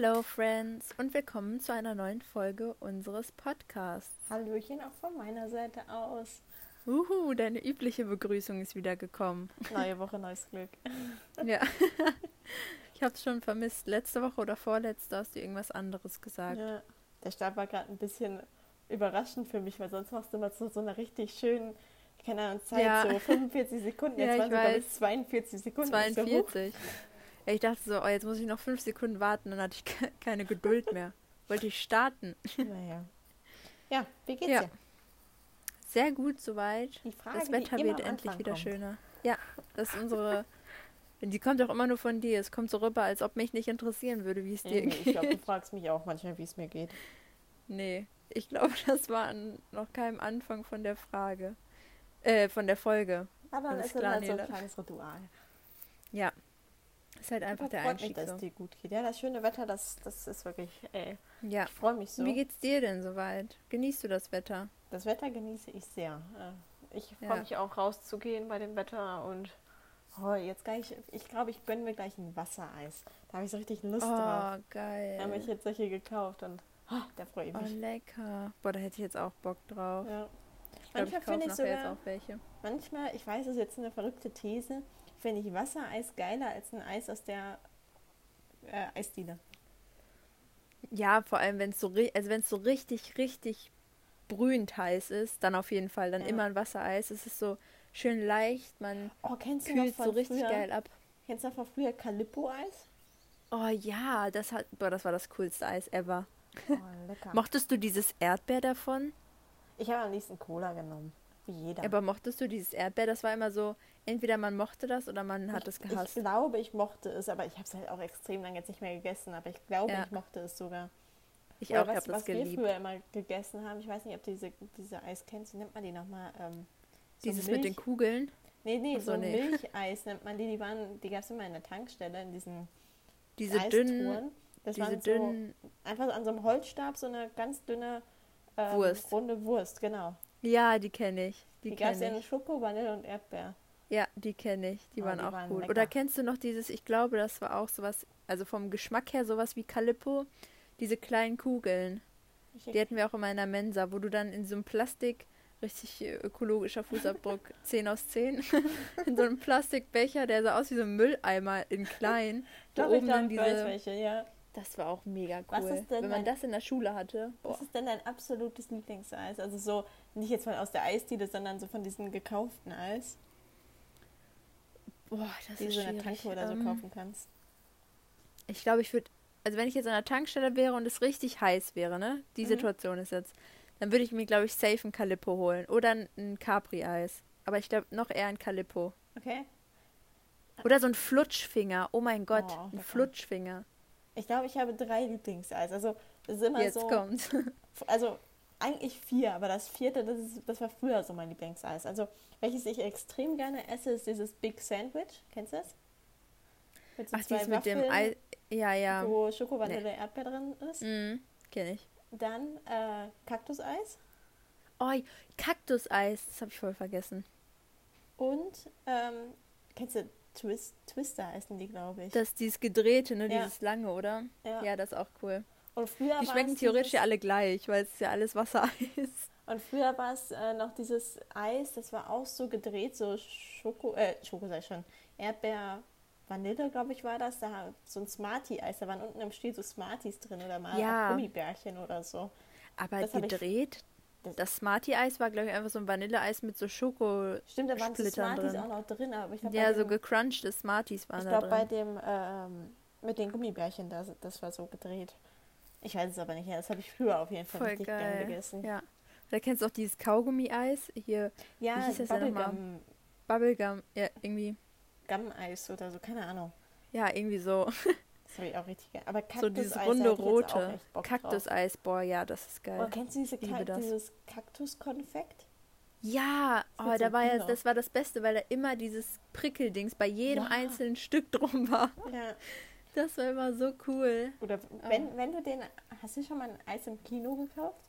Hello Friends und willkommen zu einer neuen Folge unseres Podcasts. Hallöchen auch von meiner Seite aus. Uhu, deine übliche Begrüßung ist wieder gekommen. Neue Woche, neues Glück. ja. Ich habe es schon vermisst. Letzte Woche oder vorletzte hast du irgendwas anderes gesagt. Ja. Der Start war gerade ein bisschen überraschend für mich, weil sonst machst du immer so, so eine richtig schönen, keine Ahnung, Zeit, Ja. so 45 Sekunden. Jetzt Ja, waren es, glaube ich, 42 Sekunden. Ich so, huch. 42. Ja, ich dachte so, oh, jetzt muss ich noch fünf Sekunden warten, dann hatte ich ke keine Geduld mehr. Wollte ich starten. Naja. Ja, wie geht's Ja. dir? Sehr gut soweit. Frage, Das Wetter wird endlich Anfang wieder kommt. schöner. Ja, das ist unsere. Die kommt auch immer nur von dir. Es kommt so rüber, als ob mich nicht interessieren würde, wie es dir ich geht. glaube, du fragst mich auch manchmal, wie es mir geht. Nee, ich glaube, das war an noch keinem Anfang von der Frage. Äh, von der Folge. Aber dann Alles ist das klar, halt so ein kleines Ritual. Ja. Ist halt einfach Aber der freut mich, Einstieg dass so. es dir gut geht. Ja, das schöne Wetter, das, das ist wirklich, ey, Ja. ich freue mich so. Wie geht's dir denn soweit? Genießt du das Wetter? Das Wetter genieße ich sehr. Äh, Ich Ja. freue mich auch rauszugehen bei dem Wetter und oh, jetzt gleich, ich glaube, ich gönne mir gleich ein Wassereis. Da habe ich so richtig Lust drauf. Oh, Da habe ich geil. jetzt solche gekauft und oh, da freue ich Oh, mich. lecker. Boah, da hätte ich jetzt auch Bock drauf. Ja. Ich glaube, ich Manchmal finde ich jetzt sogar, auch welche. manchmal, ich weiß, das ist jetzt eine verrückte These, finde ich Wassereis geiler als ein Eis aus der äh, Eisdiele. Ja, vor allem, wenn es so, also wenn's so richtig, richtig brühend heiß ist, dann auf jeden Fall. Dann Ja. immer ein Wassereis. Es ist so schön leicht, man Oh, kennst du noch kühlt so richtig früher? geil ab. Kennst du noch von früher Calippo-Eis? Oh ja, das hat, boah, das war das coolste Eis ever. Oh, lecker. Mochtest du dieses Erdbeer davon? ich habe am liebsten Cola genommen. Wie jeder. Aber mochtest du dieses Erdbeer? Das war immer so, entweder man mochte das oder man hat es Ich gehasst. glaube, ich mochte es, aber ich habe es halt auch extrem lange jetzt nicht mehr gegessen. Aber ich glaube, Ja. ich mochte es sogar. Ich Oder auch, was, das was wir geliebt. früher immer gegessen haben. Ich weiß nicht, ob du diese, diese Eis kennst. Nennt man die nochmal? Ähm, so Dieses mit den Milch- Kugeln. Nee, nee, so, so nee. Milcheis nennt man die. Die, waren, die gab es immer in der Tankstelle, in diesen Diese dünnen, Das diese waren dünnen, so, einfach an so einem Holzstab so eine ganz dünne ähm, Wurst. runde Wurst, genau. Ja, die kenne ich. Die, Die, gab es kenne in. Schoko, Vanille und Erdbeer. Ja, die kenne ich. Die Oh, waren die auch waren gut. lecker. Oder kennst du noch dieses, ich glaube, das war auch sowas, also vom Geschmack her sowas wie Calippo, diese kleinen Kugeln. Die hatten wir auch immer in der Mensa, wo du dann in so einem Plastik, richtig äh, ökologischer Fußabdruck, 10 aus 10, in so einem Plastikbecher, der sah aus wie so ein Mülleimer in klein. Ich oben glaub, dann ich weiß diese. welche, ja. Das war auch mega Was cool. ist denn Wenn man das in der Schule hatte. Boah. Was ist denn dein absolutes Lieblingseis? Also so, nicht jetzt mal aus der Eisdiele, sondern so von diesen gekauften Eis, Boah, das die ist du in der schwierig. Tanke oder so Ähm, kaufen kannst. Ich glaube, ich würde, also wenn ich jetzt an der Tankstelle wäre und es richtig heiß wäre, ne? Die Mhm. Situation ist jetzt, dann würde ich mir, glaube ich, safe ein Calippo holen. Oder ein, ein Capri-Eis. Aber ich glaube, noch eher ein Calippo. Okay? Oder so ein Flutschfinger. Oh mein Gott, Oh, ein. Flutschfinger. Ich glaube, ich habe drei Lieblingseis. Also, das ist immer Jetzt so. kommt's. Also, eigentlich vier, aber das vierte, das, ist, das war früher so mein Lieblingseis. Also, welches ich extrem gerne esse, ist dieses Big Sandwich. Kennst du das? Mit so Ach, zwei mit dem Ei. Ja, ja. wo Schoko, Vanille, Erdbeer drin ist. Mhm, kenn ich. Dann äh, Kaktuseis. Oh, Kaktuseis. Das habe ich voll vergessen. Und, ähm, kennst du Twist, Twister essen die, glaube ich. Das, dieses gedrehte, ne? Ja. Dieses lange, oder? ja. Ja, das ist auch cool. Und früher Die schmecken theoretisch ja alle gleich, weil es ja alles Wassereis. Und früher war es äh, noch dieses Eis, das war auch so gedreht, so Schoko, äh, Schoko sei schon, Erdbeer, Vanille, glaube ich, war das. Da so ein Smartie-Eis, da waren unten im Stiel so Smarties drin oder mal Ja. Gummibärchen oder so. Aber Das gedreht, das- Smartie-Eis war, glaube ich, einfach so ein Vanilleeis mit so Schoko. Stimmt, da waren Splittern Smarties drin. auch noch drin, aber ich glaube, Ja, bei, so gecrunchte Smarties waren ich da glaub, bei drin. dem, ähm, mit den Gummibärchen, das, das war so gedreht. Ich weiß es aber nicht, ja, das habe ich früher auf jeden Fall Voll richtig geil. gegessen. Ja. Da kennst du auch dieses Kaugummi-Eis. Hier, Ja, Wie hieß das nochmal? Bubblegum, Bubblegum. Ja, irgendwie. Gum-Eis oder so, keine Ahnung. Ja, irgendwie so. Das habe ich auch richtig gerne. Aber so dieses runde rote. Kaktuseis. Boah, ja, das ist geil. Oder kennst du diese Ka das. dieses Kaktuskonfekt? Ja, oh, da war ja, das war das Beste, weil da immer dieses Prickeldings bei jedem Ja. einzelnen Stück drum war. Ja. Das war immer so cool. Oder wenn, wenn du den, hast du schon mal ein Eis im Kino gekauft?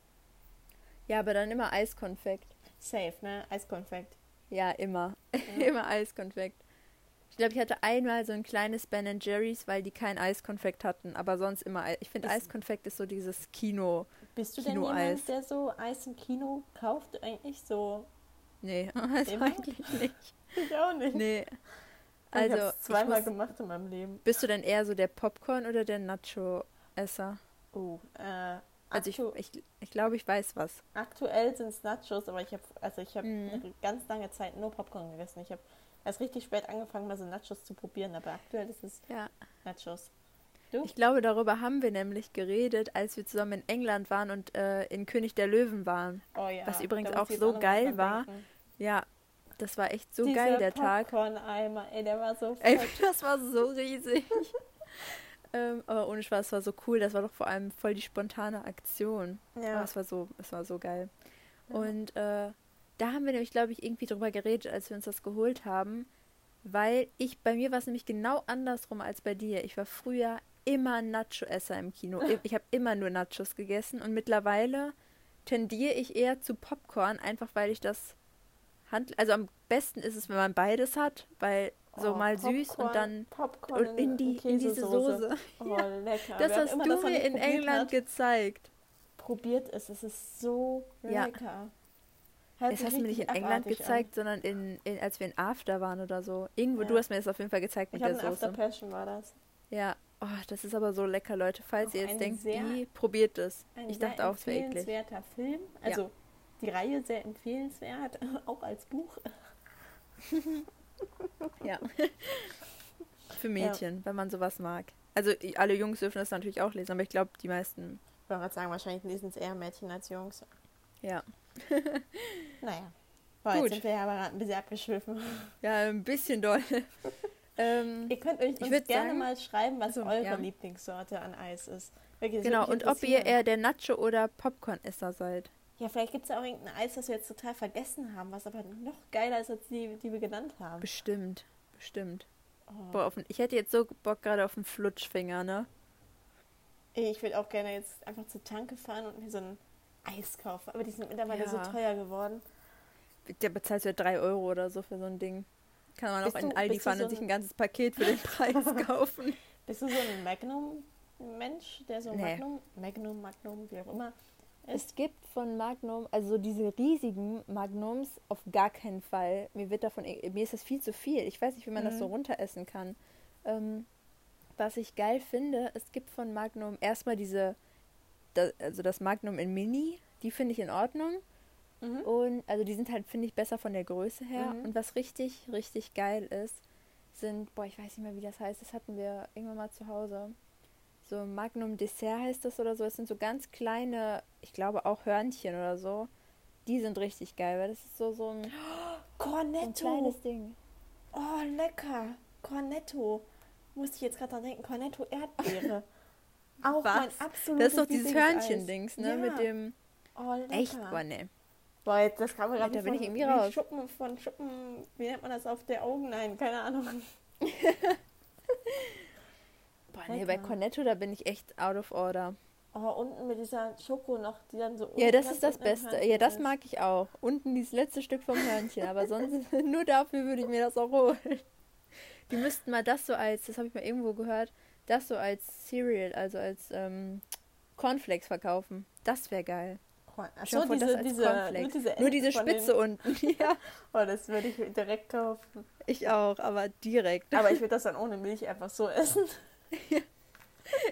Ja, aber dann immer Eiskonfekt. Safe, ne? Eiskonfekt. Ja, immer. Ja. immer Eiskonfekt. Glaube, ich hatte einmal so ein kleines Ben Jerry's, weil die kein Eiskonfekt hatten, aber sonst immer Eis. Ich finde Eiskonfekt ist so dieses Kino. Bist du denn Kino-Eis. jemand, der so Eis im Kino kauft? Eigentlich so. Nee, also Immer? eigentlich nicht. Ich auch nicht. Nee. ich Also, habe ich zweimal muss, gemacht in meinem Leben. bist du denn eher so der Popcorn oder der Nacho-Esser? Oh, äh, Also ich, ich, ich glaube, ich weiß was. aktuell sind es Nachos, aber ich habe also ich habe eine ganz lange Zeit nur Popcorn gegessen. Ich habe erst richtig spät angefangen, mal so Nachos zu probieren, aber aktuell ist es Ja. Nachos. Du? Ich glaube, darüber haben wir nämlich geredet, als wir zusammen in England waren und äh, in König der Löwen waren. Oh ja. Was übrigens auch so mal geil war. denken. Ja, das war echt so Dieser geil, der Tag. Popcorn-Eimer, ey, der war so Ey, das war so riesig. ähm, aber ohne Spaß, es war so cool. Das war doch vor allem voll die spontane Aktion. Aber Ja. es war so, es war so geil. Ja. Und äh, da haben wir nämlich, glaube ich, irgendwie drüber geredet, als wir uns das geholt haben. Weil ich, bei mir war es nämlich genau andersrum als bei dir. Ich war früher immer Nacho-Esser im Kino. Ich- habe immer nur Nachos gegessen und mittlerweile tendiere ich eher zu Popcorn, einfach weil ich das hand also am besten ist es, wenn man beides hat, weil so Oh, mal süß Popcorn- und dann Popcorn und in die in diese Soße. Oh, lecker. Das hast du mir in England hat, gezeigt. probiert es. Es ist so Ja. lecker. Sich hast du mir nicht in England gezeigt, sondern in, in, als wir in After waren oder so. Irgendwo, Ja. du hast mir das auf jeden Fall gezeigt An. mit Ich der habe After Soße. Passion war das. Ja, oh, das ist aber so lecker, Leute. Falls Auch ihr jetzt denkt, sehr- wie, probiert es. Ich dachte auch, es wäre eklig. empfehlenswerter Film. Also die Reihe sehr empfehlenswert, auch als Buch. Ja. Für Mädchen, wenn man sowas mag. Also alle Jungs dürfen das natürlich auch lesen, aber ich glaube, die meisten, Ich wollte gerade sagen, wahrscheinlich lesen es eher Mädchen als Jungs. ja. Naja. Boah, Gut. jetzt sind wir ja aber gerade ein bisschen abgeschwiffen. Ja, ein bisschen doll. ähm, Ihr könnt euch gerne sagen- mal schreiben, was Also, eure ja. Lieblingssorte an Eis ist. Wirklich, genau, und ob ihr eher der Nacho- oder Popcorn-Esser seid. Ja, vielleicht gibt es ja auch irgendein Eis, das wir jetzt total vergessen haben, was aber noch geiler ist als die, die wir genannt haben. Bestimmt, bestimmt. Oh. Boah, ein- ich hätte jetzt so Bock gerade auf einen Flutschfinger, ne? Ich würde auch gerne jetzt einfach zur Tanke fahren und mir so ein Eis kaufen. Aber die sind mittlerweile so Ja. teuer geworden. Der bezahlt ja 3 Euro oder so für so ein Ding. Kann man auch Bist in du- Aldi fahren so und sich ein- ganzes Paket für den Preis kaufen. Bist du so ein Magnum-Mensch, der so Nee. Magnum, Magnum, Magnum, wie auch immer, ist? Es gibt von Magnum, also diese riesigen Magnums, auf gar keinen Fall. Mir wird davon, mir ist das viel zu viel. Ich weiß nicht, wie man das so Mhm. runteressen kann. Ähm, was ich geil finde, es gibt von Magnum erstmal diese, da, also das Magnum in Mini, die finde ich in Ordnung. Mhm. Und also die sind halt, finde ich, besser von der Größe her. Mhm. Und was richtig, richtig geil ist, sind, boah, ich weiß nicht mehr, wie das heißt, das hatten wir irgendwann mal zu Hause. So Magnum Dessert heißt das oder so. Es sind so ganz kleine, ich glaube auch Hörnchen oder so. Die sind richtig geil, weil das ist so, so ein, so ein Cornetto! kleines Ding. Oh, lecker! Cornetto! Musste ich jetzt gerade dran denken, Cornetto Erdbeere. Auch Was? mein absolutes Das ist doch dieses. Hörnchen-Dings, ne? Ja. Mit dem. Oh. Echt? Boah, ne. Boah, jetzt, das kam mir gerade Da wie bin ich irgendwie wie raus. Schuppen von Schuppen, wie nennt man das auf der Augen? Nein, keine Ahnung. Boah, nee, bei. Cornetto, da bin ich echt out of order. Oh, unten mit dieser Schoko noch, die dann so. Ja, das ist das Beste. Ja, das mag ich auch. Unten dieses letzte Stück vom Hörnchen, aber sonst nur dafür würde ich mir das auch holen. Die müssten mal das so als, das habe ich mal irgendwo gehört, das so als Cereal, also als ähm, Cornflakes verkaufen. Das wäre geil. Corn- Ach Stell so, dir vor, das diese, als diese, Cornflakes. nur diese, Nur diese Spitze unten. ja, Den, oh, das würde ich direkt kaufen. ich auch, aber direkt. Aber ich würde das dann ohne Milch einfach so essen.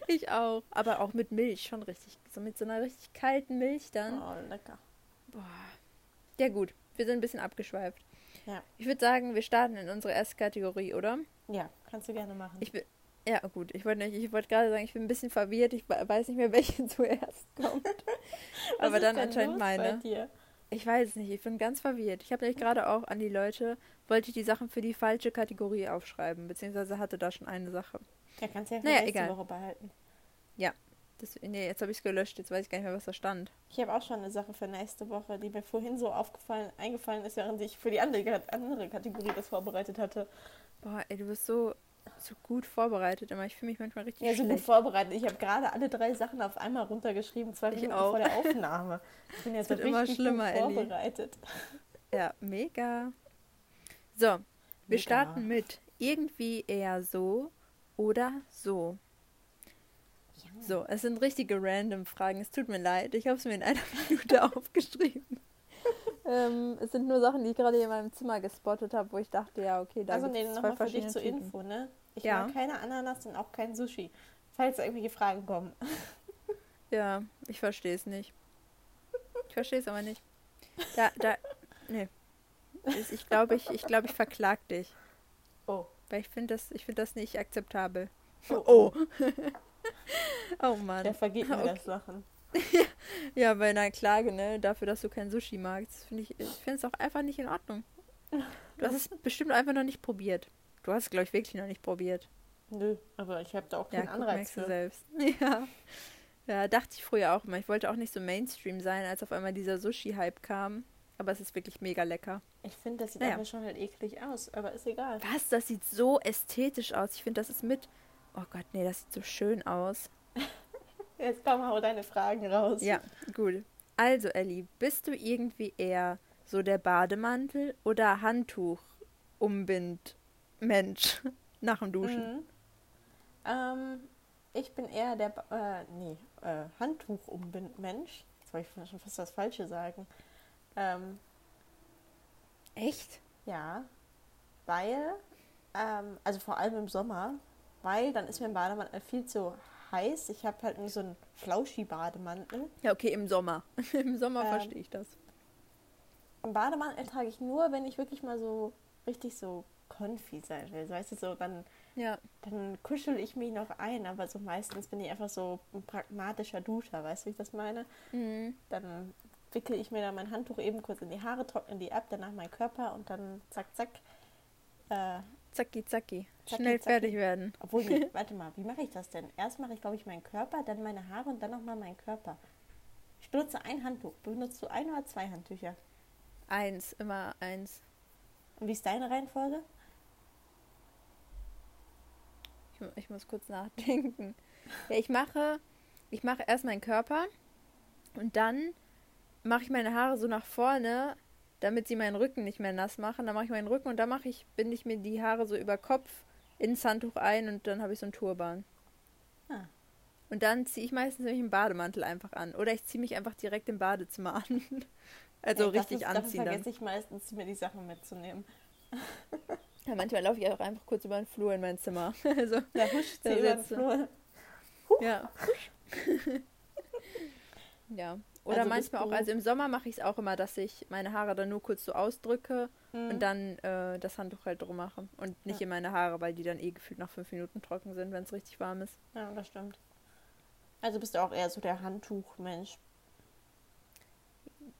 Ich auch. Aber auch mit Milch, schon richtig. So mit so einer richtig kalten Milch dann. Oh, lecker. Boah. Ja gut, wir sind ein bisschen abgeschweift. Ja. Ich würde sagen, wir starten in unsere erste Kategorie, oder? Ja, kannst du gerne machen. Ich. Ja, gut. Ich wollte wollte gerade sagen, ich bin ein bisschen verwirrt. Ich we- weiß nicht mehr, welche zuerst kommt. Aber dann anscheinend meine. Ich weiß es nicht. Ich bin ganz verwirrt. Ich habe nämlich gerade auch an die Leute, wollte ich die Sachen für die falsche Kategorie aufschreiben, beziehungsweise hatte da schon eine Sache. Ja, kannst du ja für Naja, nächste egal. Woche behalten. Das, nee, jetzt habe ich es gelöscht. Jetzt weiß ich gar nicht mehr, was da stand. Ich habe auch schon eine Sache für nächste Woche, die mir vorhin so aufgefallen, eingefallen ist, während ich für die andere, andere Kategorie das vorbereitet hatte. Boah, ey, du bist so, so gut vorbereitet immer. Ich fühle mich manchmal richtig Ja, so gut schlecht. vorbereitet. Ich habe gerade alle drei Sachen auf einmal runtergeschrieben, zwei Ich Minuten auch. vor der Aufnahme. Ich bin jetzt wird richtig immer gut schlimmer, Elli. vorbereitet. Ja, mega. So, wir Mega. starten mit irgendwie eher so oder so? Ja. So, es sind richtige random Fragen. Es tut mir leid. Ich habe es mir in einer Minute aufgeschrieben. Ähm, es sind nur Sachen, die ich gerade in meinem Zimmer gespottet habe, wo ich dachte, ja, okay, da Also nee, nochmal für dich zur Typen. Info, ne? Ich Ja. mag keine Ananas und auch kein Sushi. Falls irgendwelche Fragen kommen. Ja, ich verstehe es nicht. Ich verstehe es aber nicht. Da, da, nee. Ich- glaube, ich, ich, glaub, ich verklag dich. Oh. Weil ich finde das, ich find das nicht akzeptabel. Oh. Oh. oh Mann. Der vergeht mir Okay. das Sachen. Ja, bei einer Klage, ne, dafür, dass du kein Sushi magst, finde ich, ich finde es auch einfach nicht in Ordnung. Du hast es bestimmt einfach noch nicht probiert. Du hast es, glaube ich, wirklich noch nicht probiert. Nö, aber ich habe da auch Ja, keinen guck, Anreiz du für. selbst. Ja. Ja, dachte ich früher auch immer. Ich wollte auch nicht so Mainstream sein, als auf einmal dieser Sushi-Hype kam. Aber es ist wirklich mega lecker. Ich finde, das sieht Naja. einfach schon halt eklig aus, aber ist egal. Was? Das sieht so ästhetisch aus. Ich finde, das ist mit. Oh Gott, nee, das sieht so schön aus. Jetzt komm, hau deine Fragen raus. Ja, gut. Also, Ellie, bist du irgendwie eher so der Bademantel- oder Handtuch-Umbind-Mensch nach dem Duschen? Mhm. Ähm, ich bin eher der ba äh, nee, äh, Handtuch-Mensch. Jetzt wollte ich schon fast das Falsche sagen. Ähm, Echt? ja, weil, ähm, also vor allem im Sommer, weil dann ist mir ein Bademantel viel zu heiß. Ich habe halt nur so einen Flauschi-Bademantel. Ja, okay, im Sommer. Im Sommer Ähm, verstehe ich das. Einen Bademantel trage ich nur, wenn ich wirklich mal so richtig so konfi sein will. Weißt du, so dann, Ja. dann kuschel ich mich noch ein, aber so meistens bin ich einfach so ein pragmatischer Duscher, weißt du, wie ich das meine? Mhm. Dann wickel ich mir dann mein Handtuch eben kurz in die Haare, trockne die ab, danach meinen Körper und dann zack, zack. Äh, Zacki, zacki. Zacki, Schnell zacki. fertig werden. obwohl, nee, warte mal, wie mache ich das denn? Erst mache ich, glaube ich, meinen Körper, dann meine Haare und dann nochmal meinen Körper. Ich benutze ein Handtuch. Benutzt du ein oder zwei Handtücher? Eins, immer eins. Und wie ist deine Reihenfolge? Ich, ich muss kurz nachdenken. Ja, ich mache, ich mache erst meinen Körper und dann mache ich meine Haare so nach vorne, damit sie meinen Rücken nicht mehr nass machen. Dann mache ich meinen Rücken und dann mache ich, binde ich mir die Haare so über Kopf ins Handtuch ein und dann habe ich so einen Turban. Ah. Und dann ziehe ich meistens nämlich einen Bademantel einfach an. Oder ich ziehe mich einfach direkt im Badezimmer an. Also Ja, richtig dafür, anziehen Dafür dann. vergesse ich meistens, mir die Sachen mitzunehmen. Ja, manchmal laufe ich auch einfach kurz über den Flur in mein Zimmer. Also, Der huscht Da sie über den. Flur. ja. ja. Oder Also manchmal auch, also im Sommer mache ich es auch immer, dass ich meine Haare dann nur kurz so ausdrücke Mhm. und dann äh, das Handtuch halt drum mache. Und nicht Ja. in meine Haare, weil die dann eh gefühlt nach fünf Minuten trocken sind, wenn es richtig warm ist. Ja, das stimmt. Also bist du auch eher so der Handtuchmensch.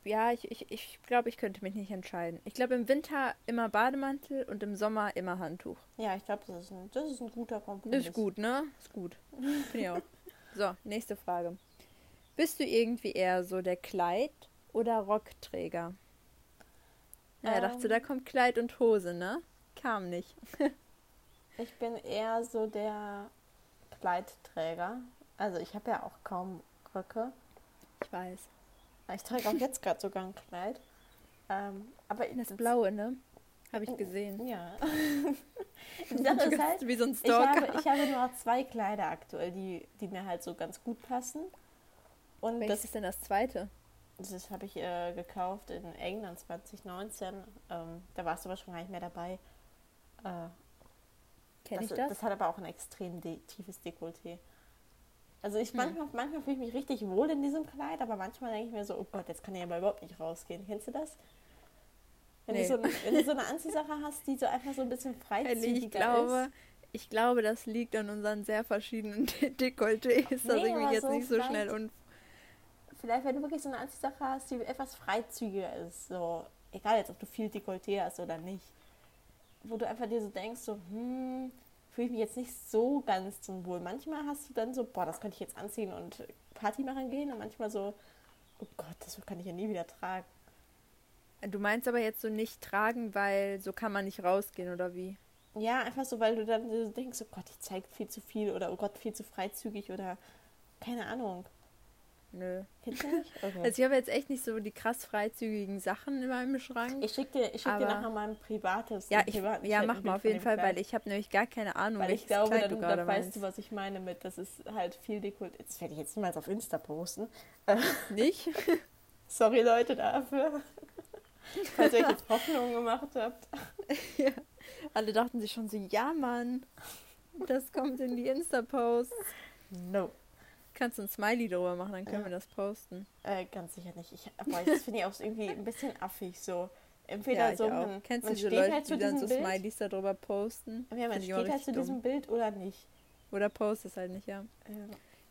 Ja, ich, ich, ich glaube, ich könnte mich nicht entscheiden. Ich glaube, im Winter immer Bademantel und im Sommer immer Handtuch. Ja, ich glaube, das, ist ein- das ist ein guter Kompromiss. Ist gut, ne? Ist gut. Finde ich auch. So, nächste Frage. Bist du irgendwie eher so der Kleid- oder Rockträger? Ja, Ähm. dachte, da kommt Kleid und Hose, ne? Kam nicht. Ich bin eher so der Kleidträger. Also ich habe ja auch kaum Röcke. Ich weiß. Ich trage auch jetzt gerade sogar ein Kleid. Ähm, aber Das Blaue, ne? Habe ich gesehen. Ja. Die Sache ist halt, wie so ein ich Stalker. habe, ich habe nur zwei Kleider aktuell, die, die mir halt so ganz gut passen. Und Welches das, ist denn das zweite? das habe ich äh, gekauft in England 2019. Ähm, da warst du aber schon gar nicht mehr dabei. Äh, Kenne ich das, das? das hat aber auch ein extrem de tiefes Dekolleté. Also ich Hm. manchmal, manchmal fühle ich mich richtig wohl in diesem Kleid, aber manchmal denke ich mir so, oh Gott, jetzt kann ich aber überhaupt nicht rausgehen. Kennst du das? Wenn, Nee. du, so, wenn du so eine Anziehsache hast, die so einfach so ein bisschen freizügiger ich glaube, ist. ich glaube, das liegt an unseren sehr verschiedenen De Dekolletés, dass Nee, ich mich jetzt so nicht so schnell un Vielleicht, wenn du wirklich so eine Anziehsache hast, die etwas freizügiger ist, so, egal jetzt, ob du viel Dekolleté hast oder nicht, wo du einfach dir so denkst, so, hm, fühle ich mich jetzt nicht so ganz zum Wohl. Manchmal hast du dann so, boah, das könnte ich jetzt anziehen und Party machen gehen und manchmal so, oh Gott, das kann ich ja nie wieder tragen. Du meinst aber jetzt so nicht tragen, weil so kann man nicht rausgehen, oder wie? Ja, einfach so, weil du dann so denkst, oh Gott, ich zeige viel zu viel oder oh Gott, viel zu freizügig oder keine Ahnung. Nö. Okay. Also ich habe jetzt echt nicht so die krass freizügigen Sachen in meinem Schrank. ich schicke dir, ich schick dir nachher mal ein privates. ja, ich, privaten ja, mach mal auf jeden Fall, Kleid. weil ich habe nämlich gar keine Ahnung, Weil ich glaube, Kleid dann, dann weißt du, was ich meine mit, das ist halt viel dekoriert. Jetzt werde ich jetzt niemals auf Insta posten. Nicht? sorry Leute dafür. Falls ihr euch jetzt Hoffnungen gemacht habt. ja. Alle dachten sich schon so, ja Mann, das kommt in die Insta-Posts. No. Kannst du ein Smiley drüber machen, dann können Ja. wir das posten. Äh, ganz sicher nicht. Ich, aber das finde ich auch irgendwie ein bisschen affig so. Entweder ich so, man, Kennst man du diese Leute, halt die dann so Bild. Smileys da drüber posten? Ja, man steht halt zu richtig diesem dumm. Bild oder nicht. Oder postet es halt nicht, ja. Ja.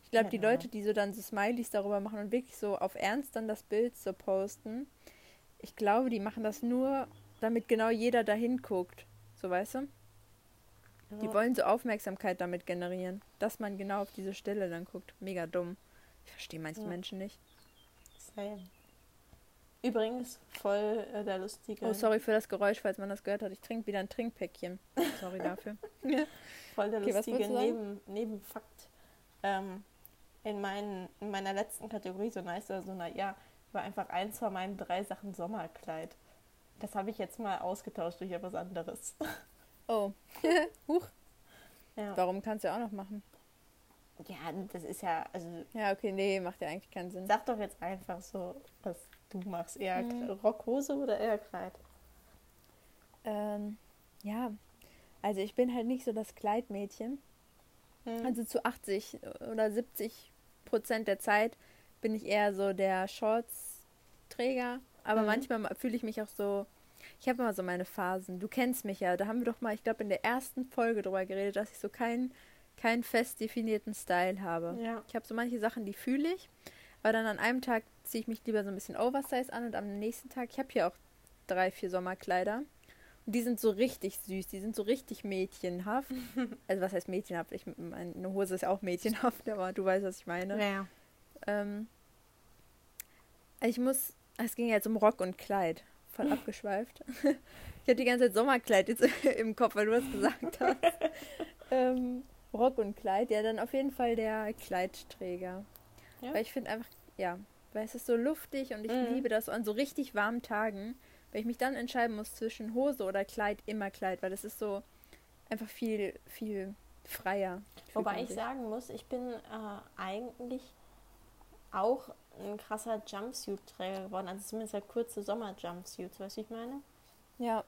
Ich glaube, die Leute, die so dann so Smileys darüber machen und wirklich so auf Ernst dann das Bild so posten, ich glaube, die machen das nur, damit genau jeder dahin guckt. So, weißt du? Die wollen so Aufmerksamkeit damit generieren, dass man genau auf diese Stelle dann guckt. Mega dumm. Ich verstehe manche Ja. Menschen nicht. Same. Übrigens, voll äh, der lustige. Oh, sorry für das Geräusch, falls man das gehört hat. Ich trinke wieder ein Trinkpäckchen. Sorry dafür. Voll der Okay, lustige? Neben, Nebenfakt. Ähm, in, meinen, in meiner letzten Kategorie, so nice oder so, na ja, war einfach eins von meinen drei Sachen Sommerkleid. Das habe ich jetzt mal ausgetauscht durch etwas anderes. Oh. Huch. Ja. Warum kannst du ja auch noch machen? ja, das ist ja, also Ja, okay, nee, macht ja eigentlich keinen Sinn. sag doch jetzt einfach so, was du machst. Eher Mhm. Rockhose oder eher Kleid? Ähm, ja, also ich bin halt nicht so das Kleidmädchen. Hm. Also zu 80 oder 70 Prozent der Zeit bin ich eher so der Shorts-Träger. Aber Mhm. manchmal fühle ich mich auch so. Ich habe immer so meine Phasen. Du kennst mich ja. Da haben wir doch mal, ich glaube, in der ersten Folge drüber geredet, dass ich so keinen keinen fest definierten Style habe. ja. Ich habe so manche Sachen, die fühle ich. Aber dann an einem Tag ziehe ich mich lieber so ein bisschen Oversize an und am nächsten Tag, ich habe hier auch drei, vier Sommerkleider. Und die sind so richtig süß, die sind so richtig mädchenhaft. also was heißt mädchenhaft? Ich, meine Hose ist auch mädchenhaft, aber du weißt, was ich meine. Ja. Ähm, ich muss, es ging jetzt um Rock und Kleid. Voll abgeschweift. ich habe die ganze Zeit Sommerkleid jetzt im Kopf, weil du das gesagt hast. ähm, Rock und Kleid, ja, dann auf jeden Fall der Kleidträger. Ja. Weil ich finde einfach, ja, weil es ist so luftig und ich Mhm. liebe das an so richtig warmen Tagen. Wenn ich mich dann entscheiden muss zwischen Hose oder Kleid, immer Kleid, weil das ist so einfach viel, viel freier. Wobei ich sagen muss, ich bin äh, eigentlich auch ein krasser Jumpsuit-Träger geworden. Also zumindest halt kurze Sommer-Jumpsuits, weißt du, ich meine? Ja,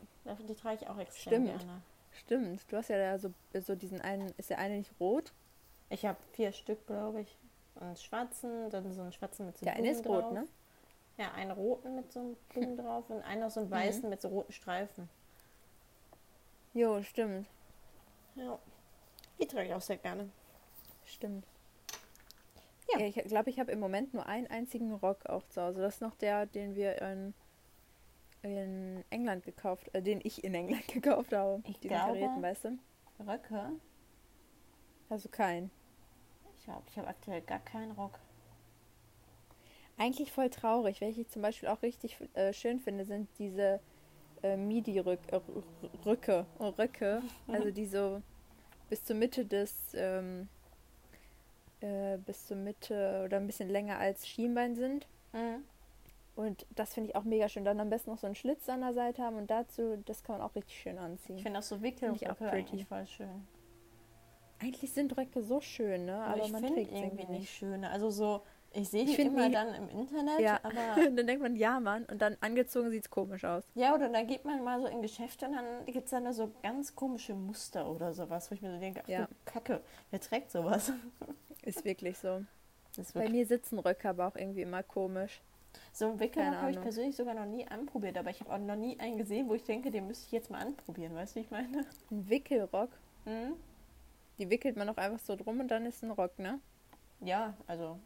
Die trage ich auch extrem Stimmt. gerne. stimmt. Du hast ja da so, so diesen einen, ist der eine nicht rot? Ich habe vier Stück, glaube ich. Einen schwarzen, dann so einen schwarzen mit so Der eine ist rot, drauf. ne? Ja, einen roten mit so einem Blumen drauf und einen noch so einen weißen mit so roten Streifen. Jo, stimmt. Ja. Die trage ich auch sehr gerne. Stimmt. Ja. Ich glaube, ich habe im Moment nur einen einzigen Rock auch zu Hause. Das ist noch der, den wir in, in England gekauft, äh, den ich in England gekauft habe. Ich Die glaube- karierten, weißt du? Röcke? Also keinen. Ich glaube, ich habe aktuell gar keinen Rock. Eigentlich voll traurig. Welche ich zum Beispiel auch richtig äh, schön finde, sind diese äh, Midi-Rücke. Äh, Rücke, oh, Röcke. Also die so bis zur Mitte des, ähm, äh, bis zur Mitte oder ein bisschen länger als Schienbein sind. Mhm. Und das finde ich auch mega schön. Dann am besten noch so einen Schlitz an der Seite haben und dazu, das kann man auch richtig schön Ich anziehen. finde auch so ich auch Wickelröcke pretty. voll schön. Eigentlich sind Röcke so schön, ne? Aber, Aber, ich man trägt irgendwie nicht nicht. schöne. Also so, ich sehe die Ich immer die- dann im Internet, Ja. aber Und dann denkt man, ja, Mann. Und dann angezogen sieht es komisch aus. ja, oder dann geht man mal so in Geschäfte und dann gibt es dann da so ganz komische Muster oder sowas, wo ich mir so denke, ach Ja. du Kacke, wer trägt sowas? Ist wirklich so. Ist Bei wirklich mir sitzen Röcke aber auch irgendwie immer komisch. so ein Wickelrock habe ich persönlich sogar noch nie anprobiert, aber ich habe auch noch nie einen gesehen, wo ich denke, den müsste ich jetzt mal anprobieren, weißt du, wie ich meine? Ein Wickelrock, Mhm. die wickelt man auch einfach so drum und dann ist ein Rock, ne? Ja, also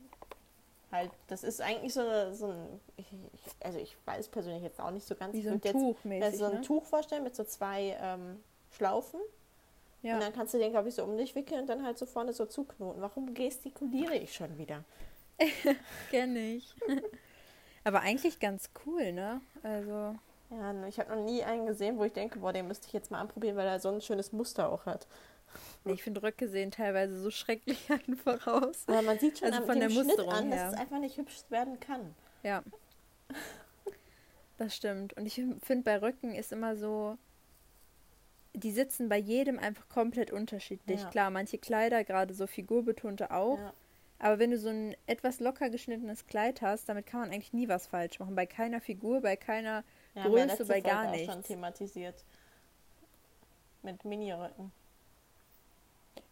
halt, das ist eigentlich so, so ein, ich, also ich weiß persönlich jetzt auch nicht so ganz. Wie so ein jetzt Tuch ja, mäßig, so ein ne? Tuch vorstellen mit so zwei ähm, Schlaufen. Ja. Und dann kannst du den, glaube ich, so um dich wickeln und dann halt so vorne so zuknoten. Warum gestikuliere ich schon wieder? Kenne ich. aber eigentlich ganz cool, ne? Also, Ja, ne, ich habe noch nie einen gesehen, wo ich denke, boah, den müsste ich jetzt mal anprobieren, weil er so ein schönes Muster auch hat. Ich finde Röcke sehen teilweise so schrecklich einfach aus. Aber man sieht schon Also von der Schnitt Musterung an, her. dass es einfach nicht hübsch werden kann. Ja. Das stimmt. Und ich finde, bei Röcken ist immer so, die sitzen bei jedem einfach komplett unterschiedlich. Ja. Klar, manche Kleider, gerade so figurbetonte auch. Ja. Aber wenn du so ein etwas locker geschnittenes Kleid hast, damit kann man eigentlich nie was falsch machen. Bei keiner Figur, bei keiner Ja, Größe, bei Folge gar auch nichts. schon thematisiert. Mit Mini-Röcken.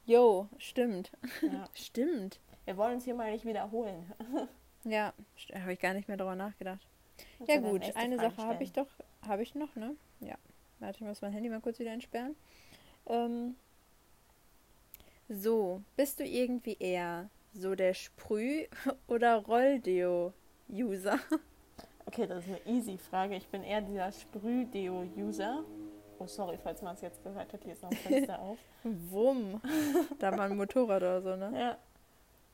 Jo, stimmt. Ja. Stimmt. Wir wollen uns hier mal nicht wiederholen. Ja, habe ich gar nicht mehr darüber nachgedacht. Ja gut, eine Frage Sache habe ich doch, habe ich noch, ne? Ja. Warte, ich muss mein Handy mal kurz wieder entsperren. Ähm, so, bist du irgendwie eher so der Sprüh- oder Rolldeo-User? Okay, das ist eine easy Frage. Ich bin eher dieser Sprühdeo-User. Oh, sorry, falls man es jetzt gehört hat. Hier ist noch ein Fenster auf. Wumm. Da mal ein Motorrad oder so, ne? Ja.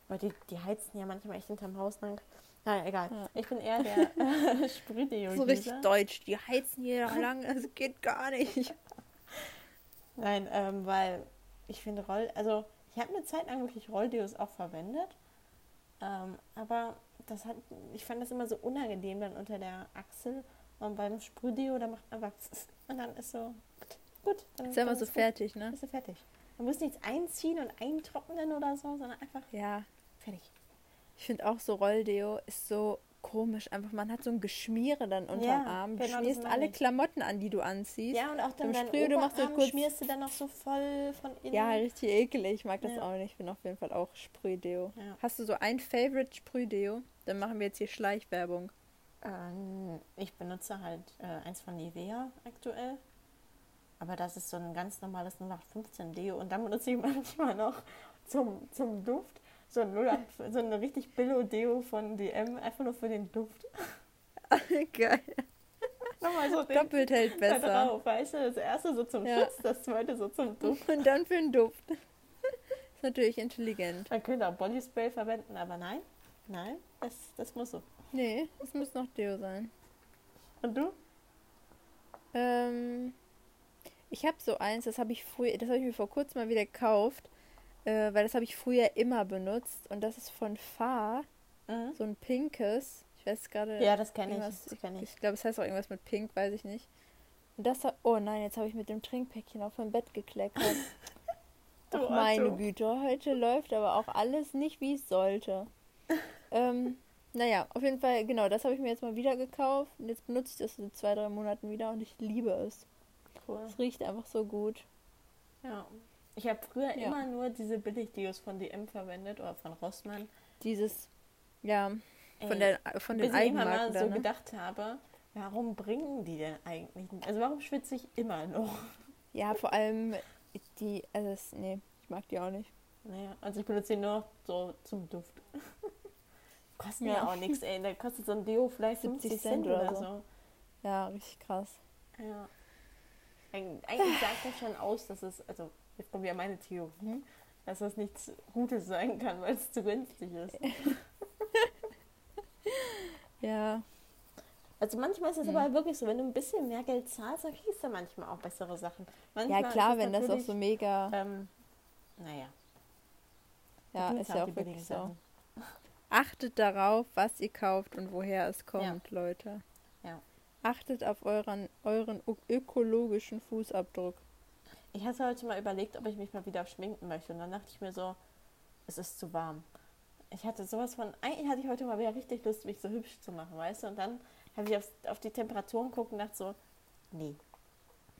Weil die, die heizen ja manchmal echt hinterm Haus lang. Naja, egal. Ja. Ich bin eher der äh, Sprühdeo-User. So richtig deutsch. Die heizen hier lang, das geht gar nicht. Nein, ähm, weil ich finde Roll, also ich habe eine Zeit lang wirklich Rolldeos auch verwendet, ähm, aber das hat, ich fand das immer so unangenehm dann unter der Achsel und beim Sprühdeo, da macht man einfach und dann ist so gut. Dann, Ist ja immer so gut. fertig, ne? Bist du fertig. Man muss nichts einziehen und eintrocknen oder so, sondern einfach Ja, fertig. Ich finde auch so Rolldeo ist so komisch. Einfach, man hat so ein Geschmiere dann unterm Ja, Arm. Du genau, schmierst alle ich. Klamotten an, die du anziehst. Ja, und auch dann Beim Sprüh, du machst so kurz- schmierst du dann noch so voll von innen. Ja, richtig eklig. Ich mag das Ja. auch nicht. Ich bin auf jeden Fall auch Sprühdeo. Ja. Hast du so ein Favorite Sprühdeo? Dann machen wir jetzt hier Schleichwerbung. Ähm, ich benutze halt äh, eins von Nivea aktuell. Aber das ist so ein ganz normales 0815 Deo. Und dann benutze ich manchmal noch zum, zum Duft so ein, 08, so ein richtig Billo-Deo von DM, einfach nur für den Duft. Geil. Nochmal so Doppelt hält da besser. drauf, weißt du? Das erste so zum Ja. Schutz, das zweite so zum Duft. Und dann für den Duft. ist natürlich intelligent. Man könnte auch Bodyspray verwenden, aber nein, nein, das, das muss so. Nee, es muss noch Deo sein. Und du? Ähm, ich habe so eins, das habe ich früher, das habe ich mir vor kurzem mal wieder gekauft, äh, weil das habe ich früher immer benutzt und das ist von Fa, Mhm. so ein pinkes. Ich weiß gerade. Ja, das kenne ich. Das kenn ich. Ich glaube, es heißt auch irgendwas mit Pink, weiß ich nicht. Und das oh nein, jetzt habe ich mit dem Trinkpäckchen auf mein Bett gekleckert. Ach meine. Güte, heute läuft aber auch alles nicht, wie es sollte. ähm, naja, auf jeden Fall, genau, das habe ich mir jetzt mal wieder gekauft. Und jetzt benutze ich das in zwei, drei Monaten wieder und ich liebe es. Cool. Es riecht einfach so gut. Ja. Ich habe früher Ja. immer nur diese Billig-Deos von DM verwendet oder von Rossmann. Dieses, ja, von, der, von den ich irgendwann mal Eigenmarken so dann, ne? gedacht habe, warum bringen die denn eigentlich? Also warum schwitze ich immer noch? Ja, vor allem die, also es, nee, ich mag die auch nicht. Naja, also ich benutze die nur noch so zum Duft. Kosten ja, Ja. auch nichts, ey. Da kostet so ein Deo vielleicht 70 50 Cent Cent oder oder so. so. Ja, richtig krass. Ja. Eig eigentlich sagt das schon aus, dass es, also jetzt kommt ja meine Theorie, dass das nichts Gutes sein kann, weil es zu günstig ist. Ja, Also manchmal ist es Hm. aber wirklich so, wenn du ein bisschen mehr Geld zahlst, dann kriegst du manchmal auch bessere Sachen. Manchmal ja klar, wenn das auch so mega, Ähm, naja. ja, ist ja auch wirklich so. Sachen. Achtet darauf, was ihr kauft und woher es kommt, Leute. Ja. Achtet auf euren, euren ökologischen Fußabdruck. Ich hatte heute mal überlegt, ob ich mich mal wieder schminken möchte. Und dann dachte ich mir so, es ist zu warm. Ich hatte sowas von, eigentlich hatte ich heute mal wieder richtig Lust, mich so hübsch zu machen, weißt du? Und dann habe ich auf, auf die Temperaturen geguckt und dachte so, nee.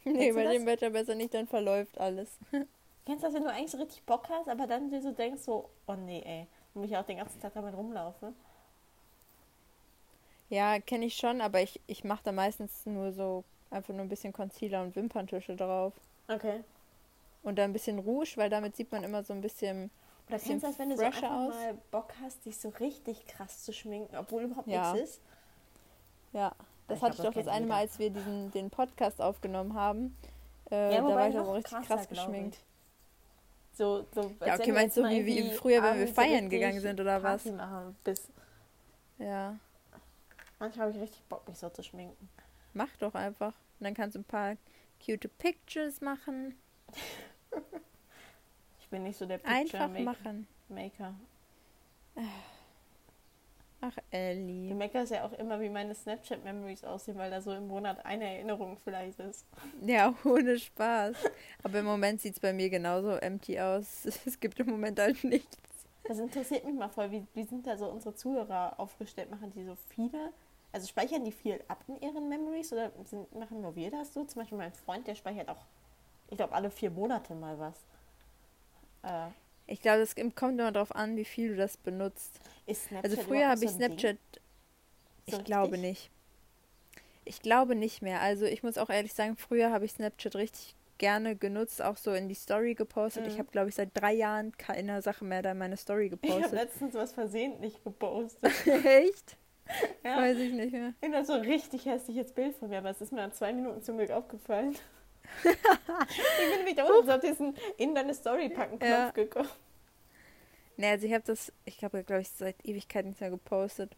Nee, bei dem Wetter besser nicht, dann verläuft alles. Kennst du das, wenn du eigentlich so richtig Bock hast, aber dann dir so denkst, so, oh nee, ey. Und ich auch den ganzen Tag damit rumlaufe. Ja, kenne ich schon, aber ich, ich mache da meistens nur so einfach nur ein bisschen Concealer und Wimperntusche drauf. Okay. Und dann ein bisschen Rouge, weil damit sieht man immer so ein bisschen. Oder kennst du das, wenn du so einfach aus? mal Bock hast, dich so richtig krass zu schminken, obwohl überhaupt Ja. nichts ist? Ja, das Ich hatte glaub, ich doch das eine Mal, als wir diesen, den Podcast aufgenommen haben. Äh, Ja, da war ich aber richtig krasser, krass geschminkt. So, so, Ja, okay, meinst du, wie, wie früher, wenn wir so feiern richtig gegangen sind oder was? Machen bist. Ja, Manchmal habe ich richtig Bock, mich so zu schminken. mach doch einfach. Und dann kannst du ein paar cute Pictures machen. Ich bin nicht so der Picture Einfach Make machen. Maker. Ach, Du Ellie. meckerst ja auch immer, wie meine Snapchat-Memories aussehen, weil da so im Monat eine Erinnerung vielleicht ist. Ja, ohne Spaß. Aber im Moment sieht es bei mir genauso empty aus. Es gibt im Moment halt nichts. Das interessiert mich mal voll. Wie, wie sind da so unsere Zuhörer aufgestellt? Machen die so viele? Also speichern die viel ab in ihren Memories oder sind, machen nur wir das so? Zum Beispiel mein Freund, der speichert auch, ich glaube, alle vier Monate mal was. Äh, Ich glaube, es kommt immer darauf an, wie viel du das benutzt. Also früher habe ich so? Snapchat. Ich So glaube richtig? nicht. Ich glaube nicht mehr. Also ich muss auch ehrlich sagen, früher habe ich Snapchat richtig gerne genutzt, auch so in die Story gepostet. Ich Mhm. habe, glaube ich, seit drei Jahren keine Sache mehr da in meine Story Ich habe gepostet. letztens was versehentlich gepostet. Echt? ja. Weiß ich nicht mehr. Ich habe so ein richtig hässliches Bild von mir, aber es ist mir nach zwei Minuten zum Glück aufgefallen. ich bin nämlich da unten so auf diesen in deine Story packen Knopf Ja. gekommen. Ne, also ich habe das, ich habe, glaube ich, seit Ewigkeit nicht mehr gepostet.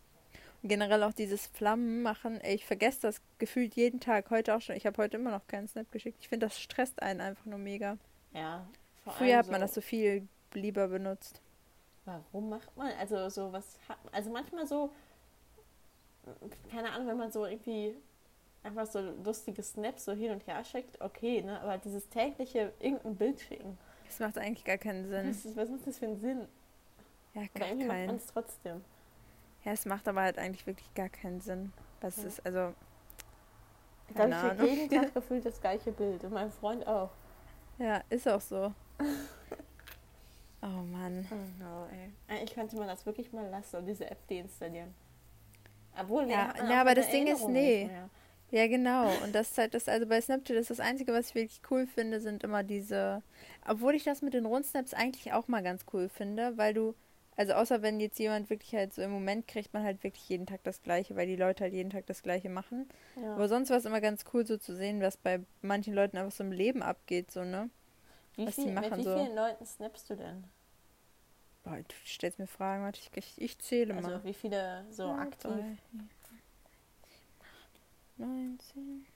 Und generell auch dieses Flammen machen, ich vergesse das gefühlt jeden Tag. Heute auch schon. Ich habe heute immer noch keinen Snap geschickt. Ich finde, das stresst einen einfach nur mega. Ja. Früher hat man das so viel lieber benutzt. Warum macht man? Also so was hat also manchmal so keine Ahnung, wenn man so irgendwie einfach so lustige Snaps so hin und her schickt, okay, ne? Aber dieses tägliche irgendein Bild schicken, Das macht eigentlich gar keinen Sinn. was, ist, was macht das für einen Sinn? Ja, gar macht man keinen. es trotzdem. Ja, es macht aber halt eigentlich wirklich gar keinen Sinn. Was Ja. ist, also. Ich Keine ich krieg Ahnung. jeden Tag gefühlt das gleiche Bild und mein Freund auch. Ja, ist auch so. Oh Mann. Oh no, ey. Eigentlich könnte man das wirklich mal lassen und diese App deinstallieren. Obwohl, nee, Ja, auch aber das Ding ist, nee. Ja, genau. Und das ist halt das, also bei Snapchat ist das Einzige, was ich wirklich cool finde, sind immer diese. Obwohl ich das mit den Rundsnaps eigentlich auch mal ganz cool finde, weil du, also außer wenn jetzt jemand wirklich halt so im Moment kriegt man halt wirklich jeden Tag das Gleiche, weil die Leute halt jeden Tag das Gleiche machen. Ja. Aber sonst war es immer ganz cool so zu sehen, was bei manchen Leuten einfach so im Leben abgeht, so, ne? Wie was die viel, machen mit wie so. vielen Leuten snappst du denn? Boah, du stellst mir Fragen, warte, ich, ich, zähle Also mal. wie viele so Zwei, aktiv? drei, vier, fünf, neun, zehn,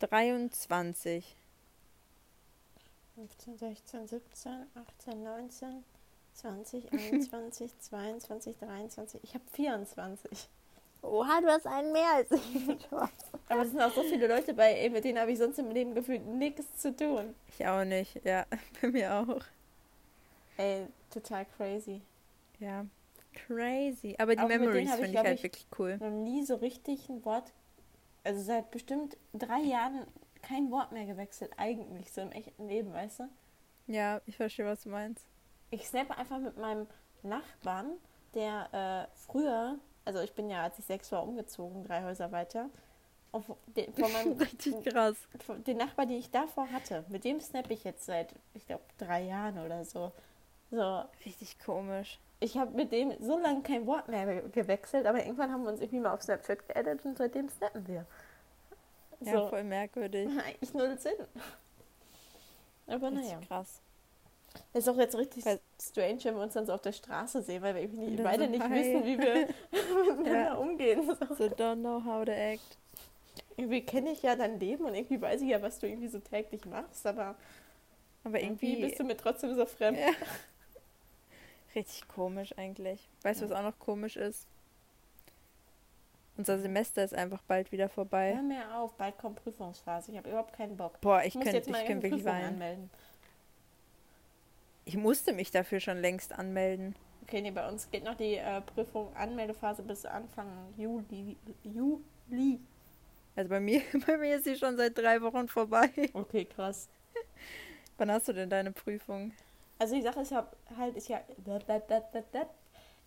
23. 15, 16, 17, 18, 19, 20, 21, 22, 23. Ich habe 24. Oha, du hast einen mehr als ich. Aber es sind auch so viele Leute bei, ey, mit denen habe ich sonst im Leben gefühlt nichts zu tun. ich auch nicht, ja, bei mir auch. Ey, total crazy. Ja, crazy. Aber die Auch Memories habe ich, finde ich glaub halt ich, wirklich cool. Noch nie so richtig ein Wort, also seit bestimmt drei Jahren kein Wort mehr gewechselt, eigentlich, so im echten Leben, weißt du? Ja, ich verstehe, was du meinst. Ich snappe einfach mit meinem Nachbarn, der äh, früher, also ich bin ja, als ich sechs war, umgezogen, drei Häuser weiter. Und von den- von meinem, Richtig krass. den Nachbar, die ich davor hatte, mit dem snappe ich jetzt seit, ich glaube, drei Jahren oder so. So, Richtig komisch. ich habe mit dem so lange kein Wort mehr ge- gewechselt, aber irgendwann haben wir uns irgendwie mal auf Snapchat geaddet und seitdem snappen wir. Ja, So, voll merkwürdig. eigentlich null Sinn. Aber naja. Richtig krass. Das ist auch jetzt richtig Weil- strange, wenn wir uns dann so auf der Straße sehen, weil wir irgendwie Und nicht, dann beide so, nicht hi. wissen, wie wir miteinander Ja. umgehen. So. So don't know how to act. Irgendwie kenne ich ja dein Leben und irgendwie weiß ich ja, was du irgendwie so täglich machst, aber Aber irgendwie, irgendwie bist du mir trotzdem so fremd. Ja. richtig komisch eigentlich. Weißt du, was auch noch komisch ist? Unser Semester ist einfach bald wieder vorbei. Hör mir auf, bald kommt Prüfungsphase. Ich habe überhaupt keinen Bock. Boah, ich könnte wirklich weinen. anmelden. Ich musste mich dafür schon längst anmelden. Okay, nee, bei uns geht noch die äh, Prüfung Anmeldephase bis Anfang Juli. Juli. Also bei mir, bei mir ist sie schon seit drei Wochen vorbei. Okay, krass. Wann hast du denn deine Prüfung? Also die Sache ist ja halt, ich ja,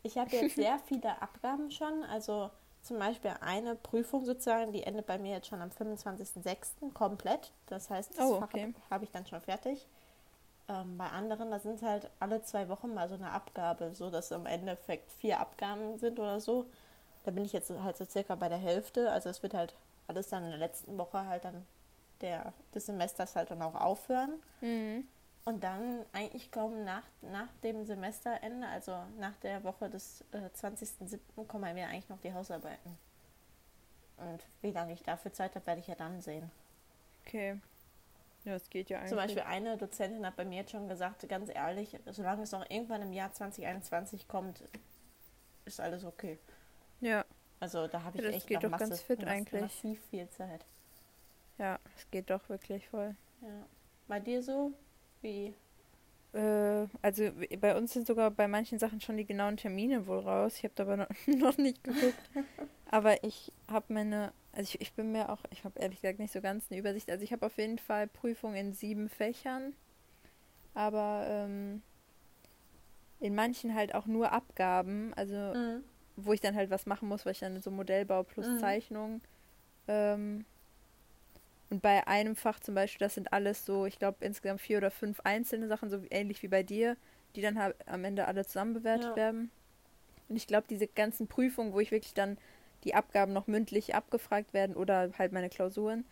ich habe jetzt sehr viele Abgaben schon. Also zum Beispiel eine Prüfung sozusagen, die endet bei mir jetzt schon am 25.06. komplett. Das heißt, das Oh, okay. habe ich dann schon fertig. Ähm, bei anderen, da sind halt alle zwei Wochen mal so eine Abgabe, so dass im Endeffekt vier Abgaben sind oder so. Da bin ich jetzt halt so circa bei der Hälfte. Also es wird halt alles dann in der letzten Woche halt dann der, des Semesters halt dann auch aufhören. Mhm. Und dann eigentlich kaum nach, nach dem Semesterende, also nach der Woche des äh, 20.07. kommen mir eigentlich noch die Hausarbeiten. Und wie lange ich dafür Zeit habe, werde ich ja dann sehen. Okay. Ja, es geht ja eigentlich. Zum Beispiel eine Dozentin hat bei mir jetzt schon gesagt, ganz ehrlich, solange es noch irgendwann im Jahr 2021 kommt, ist alles okay. Ja. Also da habe ich Ja, das echt geht doch massiv, ganz fit mass- eigentlich. massiv viel Zeit. Ja, es geht doch wirklich voll. Ja. Bei dir so? Wie? Äh, also bei uns sind sogar bei manchen Sachen schon die genauen Termine wohl raus. Ich habe da aber noch, noch nicht geguckt. aber ich habe meine, also ich, ich bin mir auch, ich habe ehrlich gesagt nicht so ganz eine Übersicht. Also ich habe auf jeden Fall Prüfungen in sieben Fächern, aber ähm, in manchen halt auch nur Abgaben, also Mhm. wo ich dann halt was machen muss, weil ich dann so Modellbau plus Mhm. Zeichnung. Ähm, und bei einem Fach zum Beispiel, das sind alles so, ich glaube insgesamt vier oder fünf einzelne Sachen, so ähnlich wie bei dir, die dann halt am Ende alle zusammen bewertet Ja. werden. Und ich glaube, diese ganzen Prüfungen, wo ich wirklich dann die Abgaben noch mündlich abgefragt werden oder halt meine Klausuren,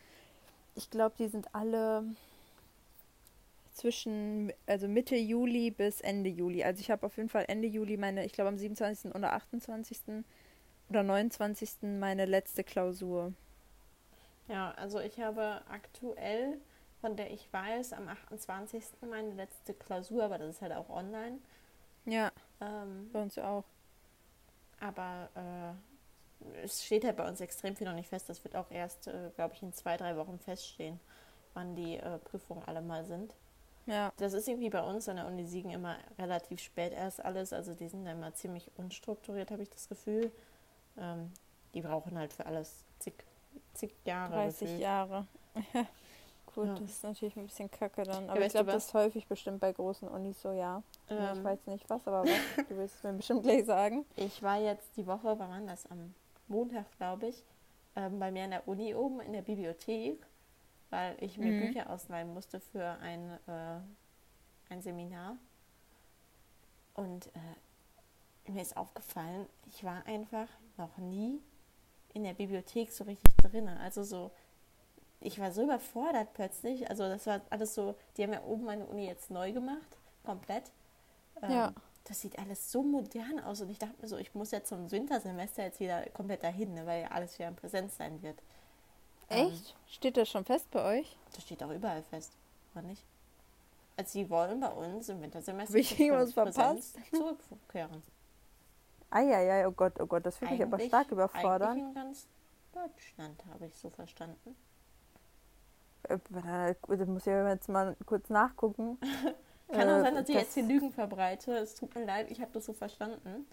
ich glaube, die sind alle zwischen, also Mitte Juli bis Ende Juli. Also ich habe auf jeden Fall Ende Juli meine, ich glaube am 27. oder 28. oder 29. meine letzte Klausur. Ja, also ich habe aktuell, von der ich weiß, am 28. meine letzte Klausur, aber das ist halt auch online. Ja, Ähm, bei uns ja auch. aber äh, es steht halt bei uns extrem viel noch nicht fest. Das wird auch erst, äh, glaube ich, in zwei, drei Wochen feststehen, wann die äh, Prüfungen alle mal sind. Ja, Das ist irgendwie bei uns an der Uni Siegen immer relativ spät erst alles. Also die sind da immer ziemlich unstrukturiert, habe ich das Gefühl. Ähm, die brauchen halt für alles zig, zig Jahre. 30 gefühlt. Jahre. Gut, Ja. das ist natürlich ein bisschen kacke dann. Aber weißt ich glaube, das ist häufig bestimmt bei großen Unis so, ja. Ja, ich Ähm, weiß nicht was, aber was? Du willst es mir bestimmt gleich sagen. Ich war jetzt die Woche, wann war das? Am Montag, glaube ich, ähm, bei mir in der Uni oben in der Bibliothek, weil ich mir Mhm. Bücher ausleihen musste für ein, äh, ein Seminar. Und äh, mir ist aufgefallen, ich war einfach noch nie in der Bibliothek so richtig drin. Also so, ich war so überfordert plötzlich. Also das war alles so, die haben ja oben meine Uni jetzt neu gemacht, komplett. Ähm, Ja. Das sieht alles so modern aus und ich dachte mir so, ich muss jetzt zum Wintersemester jetzt wieder komplett dahin, ne, weil ja alles wieder in Präsenz sein wird. Ähm, Echt? Steht das schon fest bei euch? das steht auch überall fest, oder nicht? Also sie wollen bei uns im Wintersemester ich irgendwas Präsenz zurückkehren. Eieiei, oh Gott, oh Gott, das würde mich aber stark überfordern. Eigentlich in ganz Deutschland, habe ich so verstanden. Äh, Da muss ich ja jetzt mal kurz nachgucken. Kann auch Äh, sein, dass ich das- jetzt hier Lügen verbreite. Es tut mir leid, ich habe das so verstanden.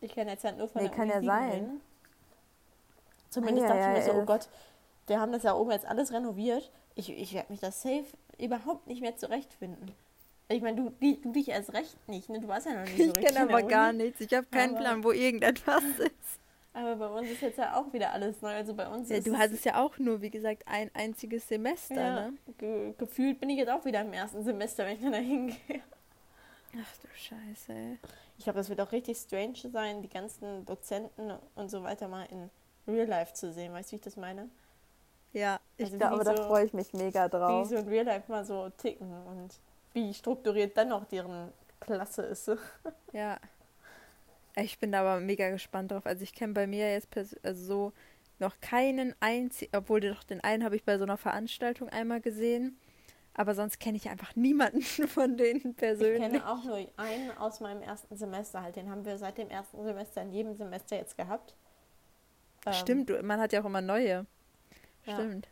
Ich kenne jetzt halt nur von Nee, der kann Uni ja sein. hin. Zumindest Ah, dachte ja, ich mir so, oh Gott, wir haben das ja oben jetzt alles renoviert. Ich, ich werde mich das safe überhaupt nicht mehr zurechtfinden. Ich meine, du, du dich erst recht nicht, ne? Du warst ja noch nicht so Ich kenne aber gar Uni. nichts. Ich habe keinen Aber- Plan, wo irgendetwas ist. Aber bei uns ist jetzt ja auch wieder alles neu. Also bei uns Ja, ist du es- hattest ja auch nur, wie gesagt, ein einziges Semester, ja, ne? ge gefühlt bin ich jetzt auch wieder im ersten Semester, wenn ich dann da hingehe. Ach du Scheiße, ey. Ich glaube, das wird auch richtig strange sein, die ganzen Dozenten und so weiter mal in Real Life zu sehen. Weißt du, wie ich das meine? Ja, ich Also wie glaube, die da so- freue ich mich mega Wie drauf. die so in Real Life mal so ticken und wie strukturiert dann noch deren Klasse ist. Ja. Ich bin da aber mega gespannt drauf. Also ich kenne bei mir jetzt also so noch keinen einzigen, obwohl doch den einen habe ich bei so einer Veranstaltung einmal gesehen. Aber sonst kenne ich einfach niemanden von denen Ich persönlich. kenne auch nur einen aus meinem ersten Semester halt. Den haben wir seit dem ersten Semester in jedem Semester jetzt gehabt. Ähm, Stimmt, du, man hat ja auch immer neue. Ja. Stimmt.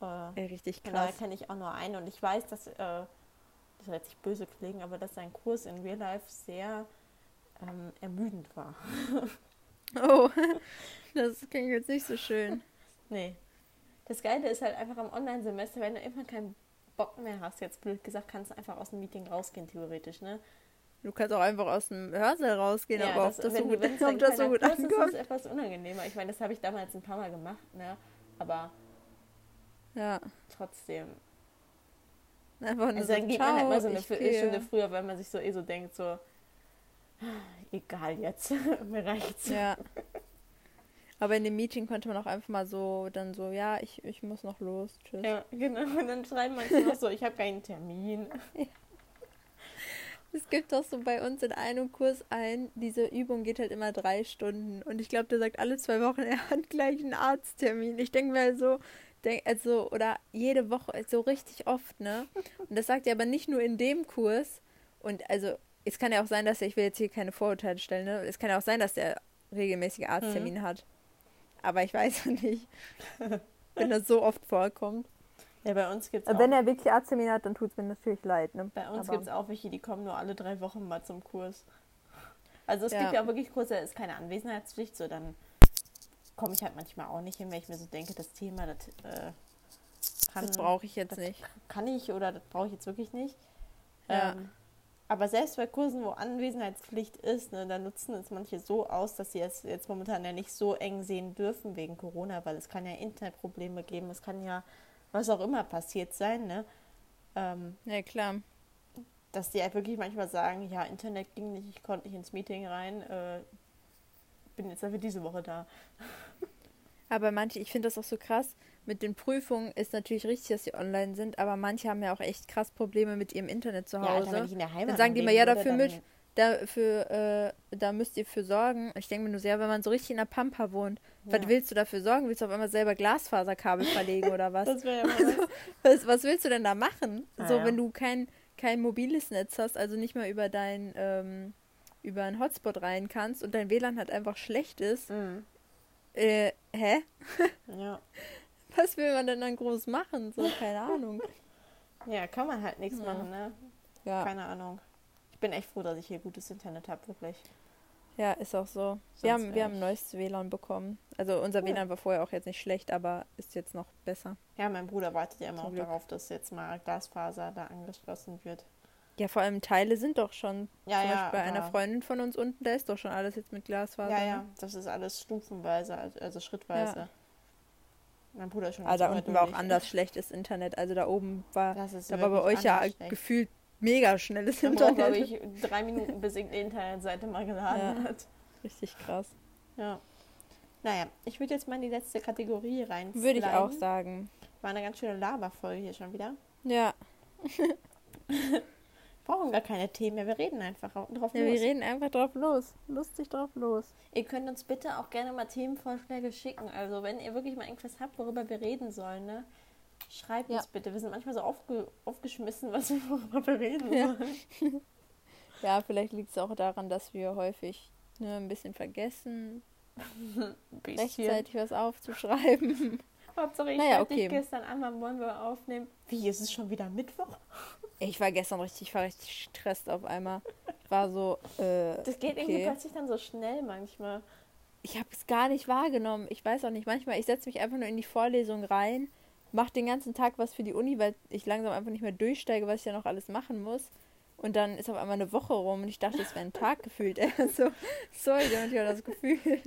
Äh, Ey, richtig Von daher krass. kenne ich auch nur einen und ich weiß, dass, äh, das wird sich böse klingen, aber dass sein Kurs in Real Life sehr ähm, ermüdend war. Oh, das klingt jetzt nicht so schön. Nee. Das Geile ist halt einfach am Online-Semester, wenn du irgendwann keinen Bock mehr hast, jetzt blöd gesagt, kannst du einfach aus dem Meeting rausgehen, theoretisch, ne? Du kannst auch einfach aus dem Hörsaal rausgehen, aber ob das, so gut, ob das so gut Kurs ist, ist ankommt. es etwas unangenehmer. Ich meine, das habe ich damals ein paar Mal gemacht, ne? Aber Ja, trotzdem. einfach nur Also so, dann geht man halt mal so eine Viertelstunde früher, weil man sich so eh so denkt, so, egal jetzt, mir reicht's. Ja. Aber in dem Meeting konnte man auch einfach mal so, dann so, ja, ich, ich muss noch los, tschüss. Ja, genau. Und dann schreiben manche noch so, ich habe keinen Termin. Es gibt doch so bei uns in einem Kurs ein, diese Übung geht halt immer drei Stunden. Und ich glaube, der sagt alle zwei Wochen, er hat gleich einen Arzttermin. Ich denke mir so, denk, also, oder jede Woche, so richtig oft, ne? Und das sagt er aber nicht nur in dem Kurs. Und also, es kann ja auch sein, dass er, ich will jetzt hier keine Vorurteile stellen, ne? Es kann ja auch sein, dass der regelmäßige Arzttermine mhm. hat. Aber ich weiß ja nicht, wenn das so oft vorkommt. Ja, bei uns gibt es Wenn er wirklich Arzttermine hat, dann tut es mir natürlich leid. Ne? Bei uns gibt es auch welche, die kommen nur alle drei Wochen mal zum Kurs. Also es ja. gibt ja auch wirklich Kurse, da ist keine Anwesenheitspflicht, so dann komme ich halt manchmal auch nicht hin, weil ich mir so denke, das Thema, das äh, kann, Das brauche ich jetzt nicht. Kann ich oder das brauche ich jetzt wirklich nicht. Ja. Ähm, aber selbst bei Kursen, wo Anwesenheitspflicht ist, ne, da nutzen es manche so aus, dass sie es jetzt momentan ja nicht so eng sehen dürfen wegen Corona, weil es kann ja Internetprobleme geben, es kann ja was auch immer passiert sein, ne? Ähm, ja, klar. Dass die halt wirklich manchmal sagen, ja, Internet ging nicht, ich konnte nicht ins Meeting rein, äh, bin jetzt dafür diese Woche da. Aber manche, ich finde das auch so krass, mit den Prüfungen ist natürlich richtig, dass sie online sind, aber manche haben ja auch echt krass Probleme mit ihrem Internet zu Hause. Ja, Alter, dann sagen die mal, ja, dafür mit, dafür, äh, da müsst ihr für sorgen. Ich denke mir nur sehr, wenn man so richtig in der Pampa wohnt, ja. was willst du dafür sorgen? Willst du auf einmal selber Glasfaserkabel verlegen oder was? das ja also, was, was willst du denn da machen? Ah, so, ja. wenn du kein, kein mobiles Netz hast, also nicht mal über dein, ähm, über einen Hotspot rein kannst und dein WLAN halt einfach schlecht ist. Mhm. Äh, hä? ja. Was will man denn dann groß machen? So, keine Ahnung. Ja, kann man halt nichts ja. machen, ne? Ja. Keine Ahnung. Ich bin echt froh, dass ich hier gutes Internet habe, wirklich. Ja, ist auch so. wir haben, wir haben ein neues WLAN bekommen. Also unser cool. WLAN war vorher auch jetzt nicht schlecht, aber ist jetzt noch besser. Ja, mein Bruder wartet ja immer Zum auch Glück. darauf, dass jetzt mal Glasfaser da angeschlossen wird. Ja, vor allem Teile sind doch schon. Ja, zum ja, Beispiel bei einer Freundin von uns unten, da ist doch schon alles jetzt mit Glasfaser. Ja, ja, ne? das ist alles stufenweise, also, also schrittweise. Ja. Mein Bruder schon. Also da unten war auch anders schlechtes Internet. Also da oben war, da war bei euch ja schlecht. gefühlt mega schnelles Dann Internet. glaube ich, drei Minuten, bis irgendeine Internetseite mal geladen ja. hat. Richtig krass. Ja. Naja, ich würde jetzt mal in die letzte Kategorie rein. Würde ich auch sagen. War eine ganz schöne Laberfolge hier schon wieder. Ja. brauchen gar keine Themen mehr, wir reden einfach drauf ja, los. Wir reden einfach drauf los. Lustig drauf los. Ihr könnt uns bitte auch gerne mal Themenvorschläge schicken. Also wenn ihr wirklich mal irgendwas habt, worüber wir reden sollen, ne? Schreibt ja. uns bitte. Wir sind manchmal so aufge aufgeschmissen, was wir worüber reden ja. sollen. ja, vielleicht liegt es auch daran, dass wir häufig ne, ein bisschen vergessen, bisschen. rechtzeitig was aufzuschreiben. Hauptsache ich naja, okay. gestern an, wann wollen wir aufnehmen? Wie, ist es schon wieder Mittwoch? Ich war gestern richtig, ich war richtig gestresst auf einmal. Ich war so, äh, Das geht okay. irgendwie plötzlich dann so schnell manchmal. Ich habe es gar nicht wahrgenommen. Ich weiß auch nicht. Manchmal, ich setze mich einfach nur in die Vorlesung rein, mache den ganzen Tag was für die Uni, weil ich langsam einfach nicht mehr durchsteige, was ich ja noch alles machen muss. Und dann ist auf einmal eine Woche rum und ich dachte, es wäre ein Tag gefühlt. so, sorry, ich habe das Gefühl.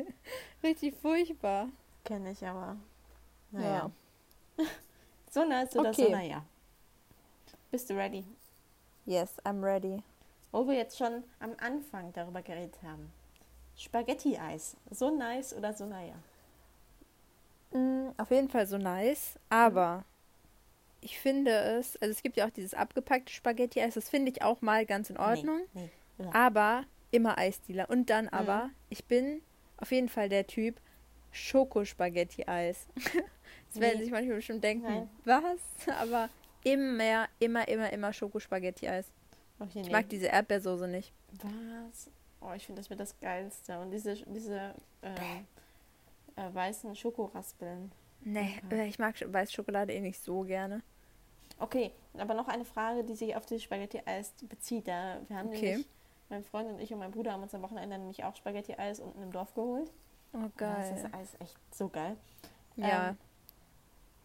richtig furchtbar. Kenne ich aber. Naja. Ja. so nice oder okay. so naja. Bist du ready? Yes, I'm ready. Wo wir jetzt schon am Anfang darüber geredet haben. Spaghetti-Eis. So nice oder so naja? Mm, auf jeden Fall so nice, aber mhm. ich finde es, also es gibt ja auch dieses abgepackte Spaghetti-Eis, das finde ich auch mal ganz in Ordnung. Nee, nee, ja. Aber immer Eisdealer. Und dann mhm. aber, ich bin auf jeden Fall der Typ Schokospaghetti-Eis. Das werden sich manchmal bestimmt denken, Nein. was? Aber immer, immer, immer, immer Schokospaghetti-Eis. Okay, ich nee. mag diese Erdbeersoße nicht. Was? Oh, ich finde das mit das Geilste. Und diese, diese äh, äh, weißen Schokoraspeln. Nee, okay. Äh, ich mag weiße Schokolade eh nicht so gerne. Okay, aber noch eine Frage, die sich auf dieses Spaghetti-Eis bezieht. Da, wir haben okay. nämlich, mein Freund und ich und mein Bruder haben uns am Wochenende nämlich auch Spaghetti-Eis unten im Dorf geholt. Oh, geil. Das ist Eis echt so geil. Ja. Ähm,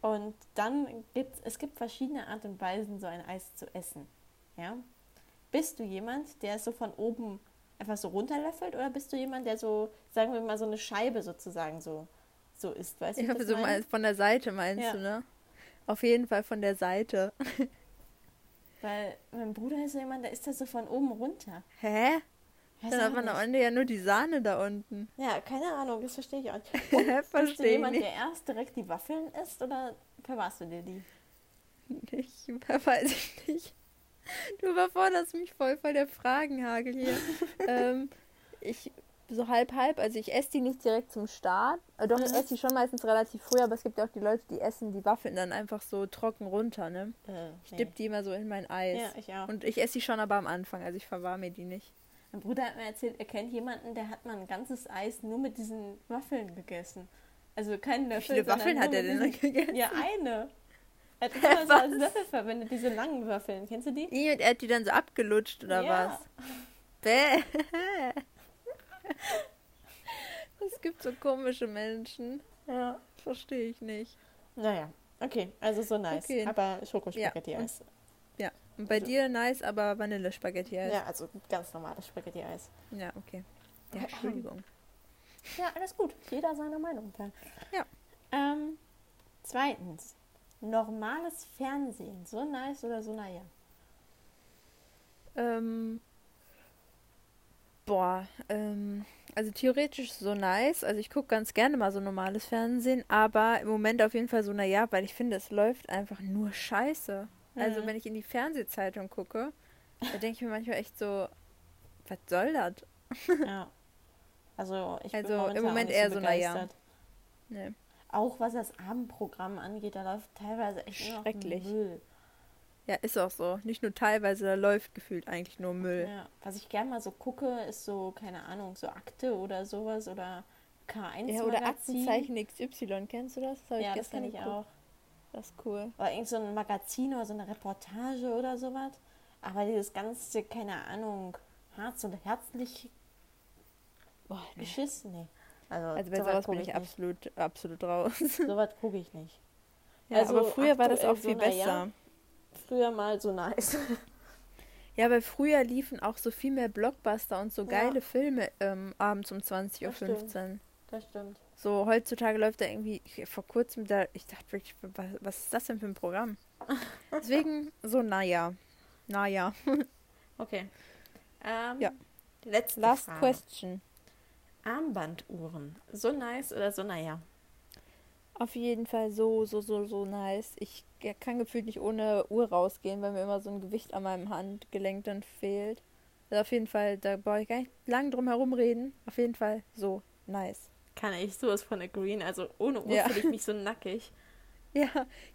und dann gibt es gibt verschiedene Art und Weisen, so ein Eis zu essen. Ja? Bist du jemand, der es so von oben einfach so runterlöffelt oder bist du jemand, der so, sagen wir mal, so eine Scheibe sozusagen so, so isst? Weißt ich habe so mal von der Seite meinst ja. du, ne? Auf jeden Fall von der Seite. Weil mein Bruder ist so jemand, der isst das so von oben runter. Hä? Dann hat man am Ende ja nur die Sahne da unten. Ja, keine Ahnung, das verstehe ich auch nicht. verstehe Bist du jemand, nicht. der erst direkt die Waffeln isst oder verwahrst du dir die? Ich weiß ich nicht. Du überforderst mich voll voll der Fragenhagel hier. ähm, ich so halb halb, also ich esse die nicht direkt zum Start. Äh, doch, ich Mhm. esse die schon meistens relativ früh, aber es gibt ja auch die Leute, die essen die Waffeln dann einfach so trocken runter, ne? Äh, Ich dipp die immer so in mein Eis. Ja, ich auch. Und ich esse die schon aber am Anfang, also ich verwahre mir die nicht. Mein Bruder hat mir erzählt, er kennt jemanden, der hat mal ein ganzes Eis nur mit diesen Waffeln gegessen. Also kein Löffel. Wie viele Waffeln hat er denn diesen- gegessen? Ja, eine. Er hat immer so als Löffel verwendet, diese langen Waffeln. Kennst du die? Ih, und er hat die dann so abgelutscht oder Ja. was? Bäh. Es gibt so komische Menschen. Ja. Verstehe ich nicht. Naja, okay, also so nice. Okay. Aber Schokospaghetti-Eis. Ja. Und bei Also- dir nice, aber Vanille-Spaghetti Ja. also ganz normales Spaghetti-Eis. Ja, okay. Ja, Entschuldigung. Ja, alles gut. Jeder seiner Meinung da. Ja. Ähm, zweitens, normales Fernsehen. So nice oder so naja? Ähm, boah, ähm, also theoretisch so nice. Also ich gucke ganz gerne mal so normales Fernsehen, aber im Moment auf jeden Fall so naja, weil ich finde, es läuft einfach nur Scheiße. Also Mhm. wenn ich in die Fernsehzeitung gucke, da denke ich mir manchmal echt so, was soll das? ja. Also ich Also bin momentan im Moment eher so naja. Nee. Auch was das Abendprogramm angeht, da läuft teilweise echt Schrecklich. Müll. Ja, ist auch so. Nicht nur teilweise, da läuft gefühlt eigentlich nur Müll. Ja. Was ich gerne mal so gucke, ist so, keine Ahnung, so Akte oder sowas oder K1 Ja, oder Magazin. Aktenzeichen XY, kennst du das? Das Ja, das kenne ich geguckt. auch. Das ist cool. Oder irgend so ein Magazin oder so eine Reportage oder sowas. Aber dieses ganze, keine Ahnung, Harz und herzlich Boah, nee. Geschiss, nee. Also, Also bei sowas bin ich nicht. absolut, absolut raus. Sowas gucke ich nicht. Ja, Also aber früher war das auch viel so, na ja. besser. Früher mal so nice. Ja, weil früher liefen auch so viel mehr Blockbuster und so Ja. geile Filme ähm, abends um Das 20.15 Uhr. Das stimmt. So, heutzutage läuft da irgendwie, ich, vor kurzem, da, ich dachte wirklich, was, was ist das denn für ein Programm? Deswegen, so, naja. Naja. Okay. Ähm, Ja. Letzte Last Frage. question. Armbanduhren. So nice oder so naja? Auf jeden Fall so, so, so, so nice. Ich kann gefühlt nicht ohne Uhr rausgehen, weil mir immer so ein Gewicht an meinem Handgelenk dann fehlt. Also auf jeden Fall, da brauche ich gar nicht lang drum herum reden. Auf jeden Fall so nice. Kann ich sowas von agreeen. Also ohne Uhr Ja. fühle ich mich so nackig. Ja,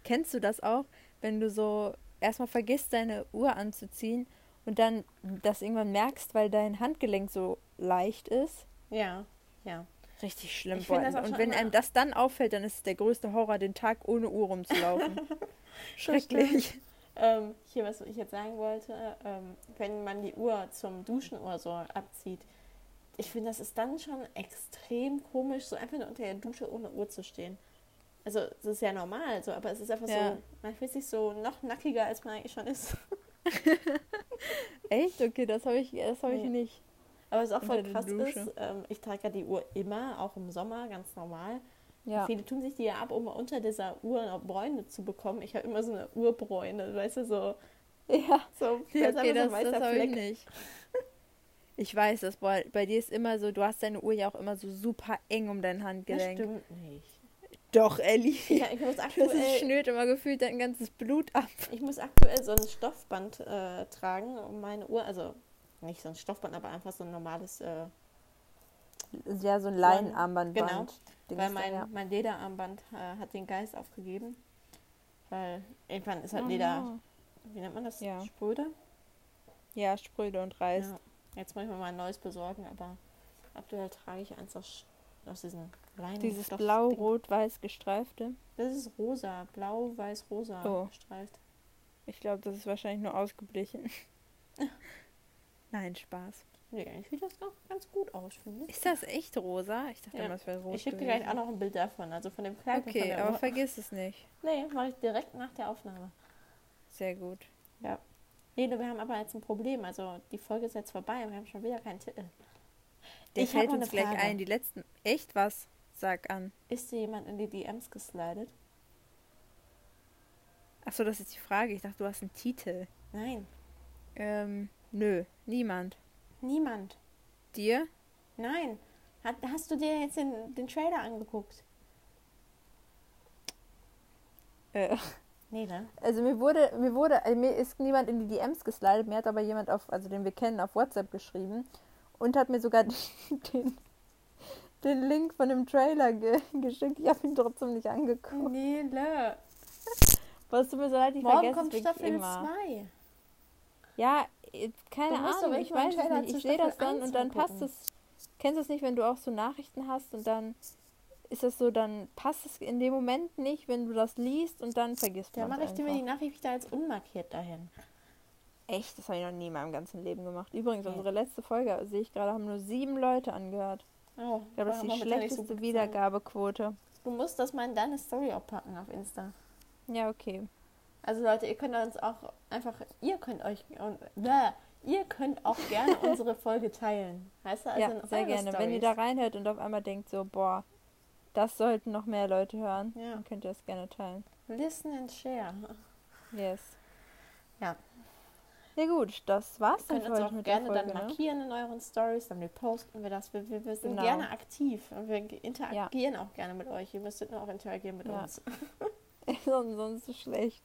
kennst du das auch, wenn du so erstmal vergisst, deine Uhr anzuziehen und dann das irgendwann merkst, weil dein Handgelenk so leicht ist? Ja, ja. Richtig schlimm. Und wenn einem das dann auffällt, dann ist es der größte Horror, den Tag ohne Uhr rumzulaufen. Schrecklich. Ähm, hier, was ich jetzt sagen wollte, ähm, wenn man die Uhr zum Duschen oder so abzieht, ich finde, das ist dann schon extrem komisch, so einfach nur unter der Dusche ohne Uhr zu stehen. Also, das ist ja normal, so, aber es ist einfach Ja. so, man fühlt sich so noch nackiger, als man eigentlich schon ist. Echt? Okay, das habe ich, das hab ich Nee. nicht. Aber was auch voll krass ist, ähm, ich trage ja die Uhr immer, auch im Sommer, ganz normal. Ja. Viele tun sich die ja ab, um unter dieser Uhr noch Bräune zu bekommen. Ich habe immer so eine Urbräune, weißt du, so, Ja. so, Ja, da ist okay, einfach so das, das habe ich nicht. Ich weiß das, bei, bei dir ist immer so, du hast deine Uhr ja auch immer so super eng um dein Das Handgelenk. stimmt nicht. Doch, Ellie. Ja, ich muss Das aktuell, schnürt immer gefühlt dein ganzes Blut ab. ich muss aktuell so ein Stoffband äh, tragen, um meine Uhr, also nicht so ein Stoffband, aber einfach so ein normales, äh, Ja, so ein Leinenarmbandband. Genau, Ding weil mein, ja. mein Lederarmband äh, hat den Geist aufgegeben. Weil irgendwann ist halt Oh Leder, no. wie nennt man das? Ja. Spröde? Ja, spröde und reißt. Ja. Jetzt muss ich mir mal ein neues besorgen, aber aktuell trage ich eins aus, aus diesen Leinen. Dieses blau-rot-weiß gestreifte. Das ist rosa, blau, weiß, rosa Oh. gestreift. Ich glaube, das ist wahrscheinlich nur ausgeblichen. Nein, Spaß. Nee, eigentlich sieht das noch ganz gut aus, finde ich. Ist das echt rosa? Ich dachte Ja. immer, es wäre rot. Ich schicke dir gleich auch noch ein Bild davon, also von dem Kleid Okay, aber Uhr. vergiss es nicht. Nee, mache ich direkt nach der Aufnahme. Sehr gut. Nee, du, wir haben aber jetzt ein Problem. Also die Folge ist jetzt vorbei und wir haben schon wieder keinen Titel. Der Ich fällt uns gleich Frage. ein. Die letzten. Echt was? Sag an. Ist dir jemand in die DMs geslidet? Achso, das ist die Frage. Ich dachte, du hast einen Titel. Nein, Ähm, nö, niemand. niemand. Dir? Nein. Hat, hast du dir jetzt den, den Trailer angeguckt? Äh, Nee, ne? Also mir wurde, mir wurde, also mir ist niemand in die DMs geslidet, mir hat aber jemand auf, also den wir kennen, auf WhatsApp geschrieben und hat mir sogar den, den Link von dem Trailer ge geschickt. Ich habe ihn trotzdem nicht angeguckt. Nele. Was tut mir so leid, ich Morgen vergesse kommt Staffel immer. 2. Ja, äh, keine Du Ahnung, ich weiß es nicht. Ich sehe das dann 1 und dann passt es. Kennst du es nicht, wenn du auch so Nachrichten hast und dann ist das so, dann passt es in dem Moment nicht, wenn du das liest und dann vergisst Da man mache ich dir mir die. Nachricht wieder als unmarkiert dahin. Echt, das habe ich noch nie in meinem ganzen Leben gemacht. Übrigens, Nee. unsere letzte Folge, sehe ich gerade, haben nur sieben Leute angehört. Oh, Ich glaube, das ist die so schlechteste gut Wiedergabequote. Du musst das mal in deine Story auch packen auf Insta. Ja, okay. Also Leute, ihr könnt uns auch einfach, ihr könnt euch, und, bäh, ihr könnt auch gerne unsere Folge teilen. Heißt das? Also ja, in sehr gerne. Wenn ihr da reinhört und auf einmal denkt so, boah, das sollten noch mehr Leute hören, Ja. dann könnt ihr das gerne teilen. Listen and share. Yes. Ja. Ja gut, das war's Ihr dann könnt für uns auch gerne Folge, dann ne? markieren in euren Stories, dann reposten wir das. Wir, wir, wir sind Genau. gerne aktiv und wir interagieren auch gerne mit euch. Ihr müsstet nur auch interagieren mit Ja. uns. sonst, ist schlecht.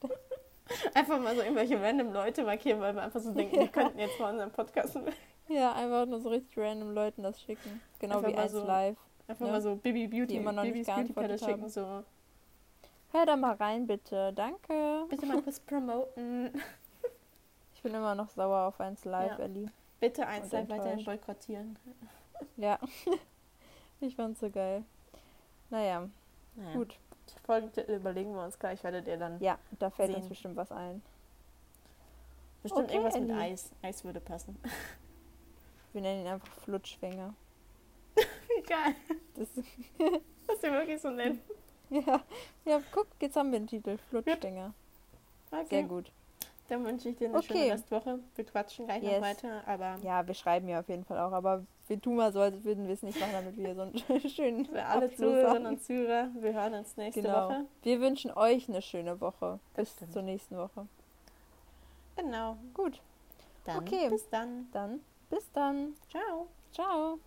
Einfach mal so irgendwelche random Leute markieren, weil wir einfach so denken, wir könnten jetzt mal unseren Podcast Ja, einfach nur so richtig random Leuten das schicken. Genau Einfach wie eins so- live. Einfach Ja. mal so Baby Beauty, Die immer noch nicht Babys Beauty geantwortet schicken, haben. so Hör da mal rein, bitte. Danke. bitte mal kurz promoten. Ich bin immer noch sauer auf eins live, Ja. Ellie. Bitte eins Und live weiterhin boykottieren. Ja. ich fand's so geil. Naja, Naja. gut. Folgentitel überlegen wir uns gleich, werdet ihr dann Ja, da fällt uns Sehen. bestimmt was ein. bestimmt Okay, irgendwas mit Ellie. Eis. Eis würde passen. Wir nennen ihn einfach Flutschfinger. Geil, Das, dass wir wirklich so nennen. ja. ja, guck, jetzt haben wir den Titel. Flutschfinger. Okay. Sehr gut. Dann wünsche ich dir eine Okay. schöne Restwoche. Wir quatschen gleich Yes. noch weiter, aber Ja, wir schreiben ja auf jeden Fall auch, aber wir tun mal so, als würden wir es nicht machen, damit wir so einen schönen für alle Zuhörerinnen und Zuhörer, wir hören uns nächste Genau. Woche. Wir wünschen euch eine schöne Woche. Das Bis stimmt. zur nächsten Woche. Genau. Gut, Dann Okay. bis dann. dann bis dann. Ciao. Ciao.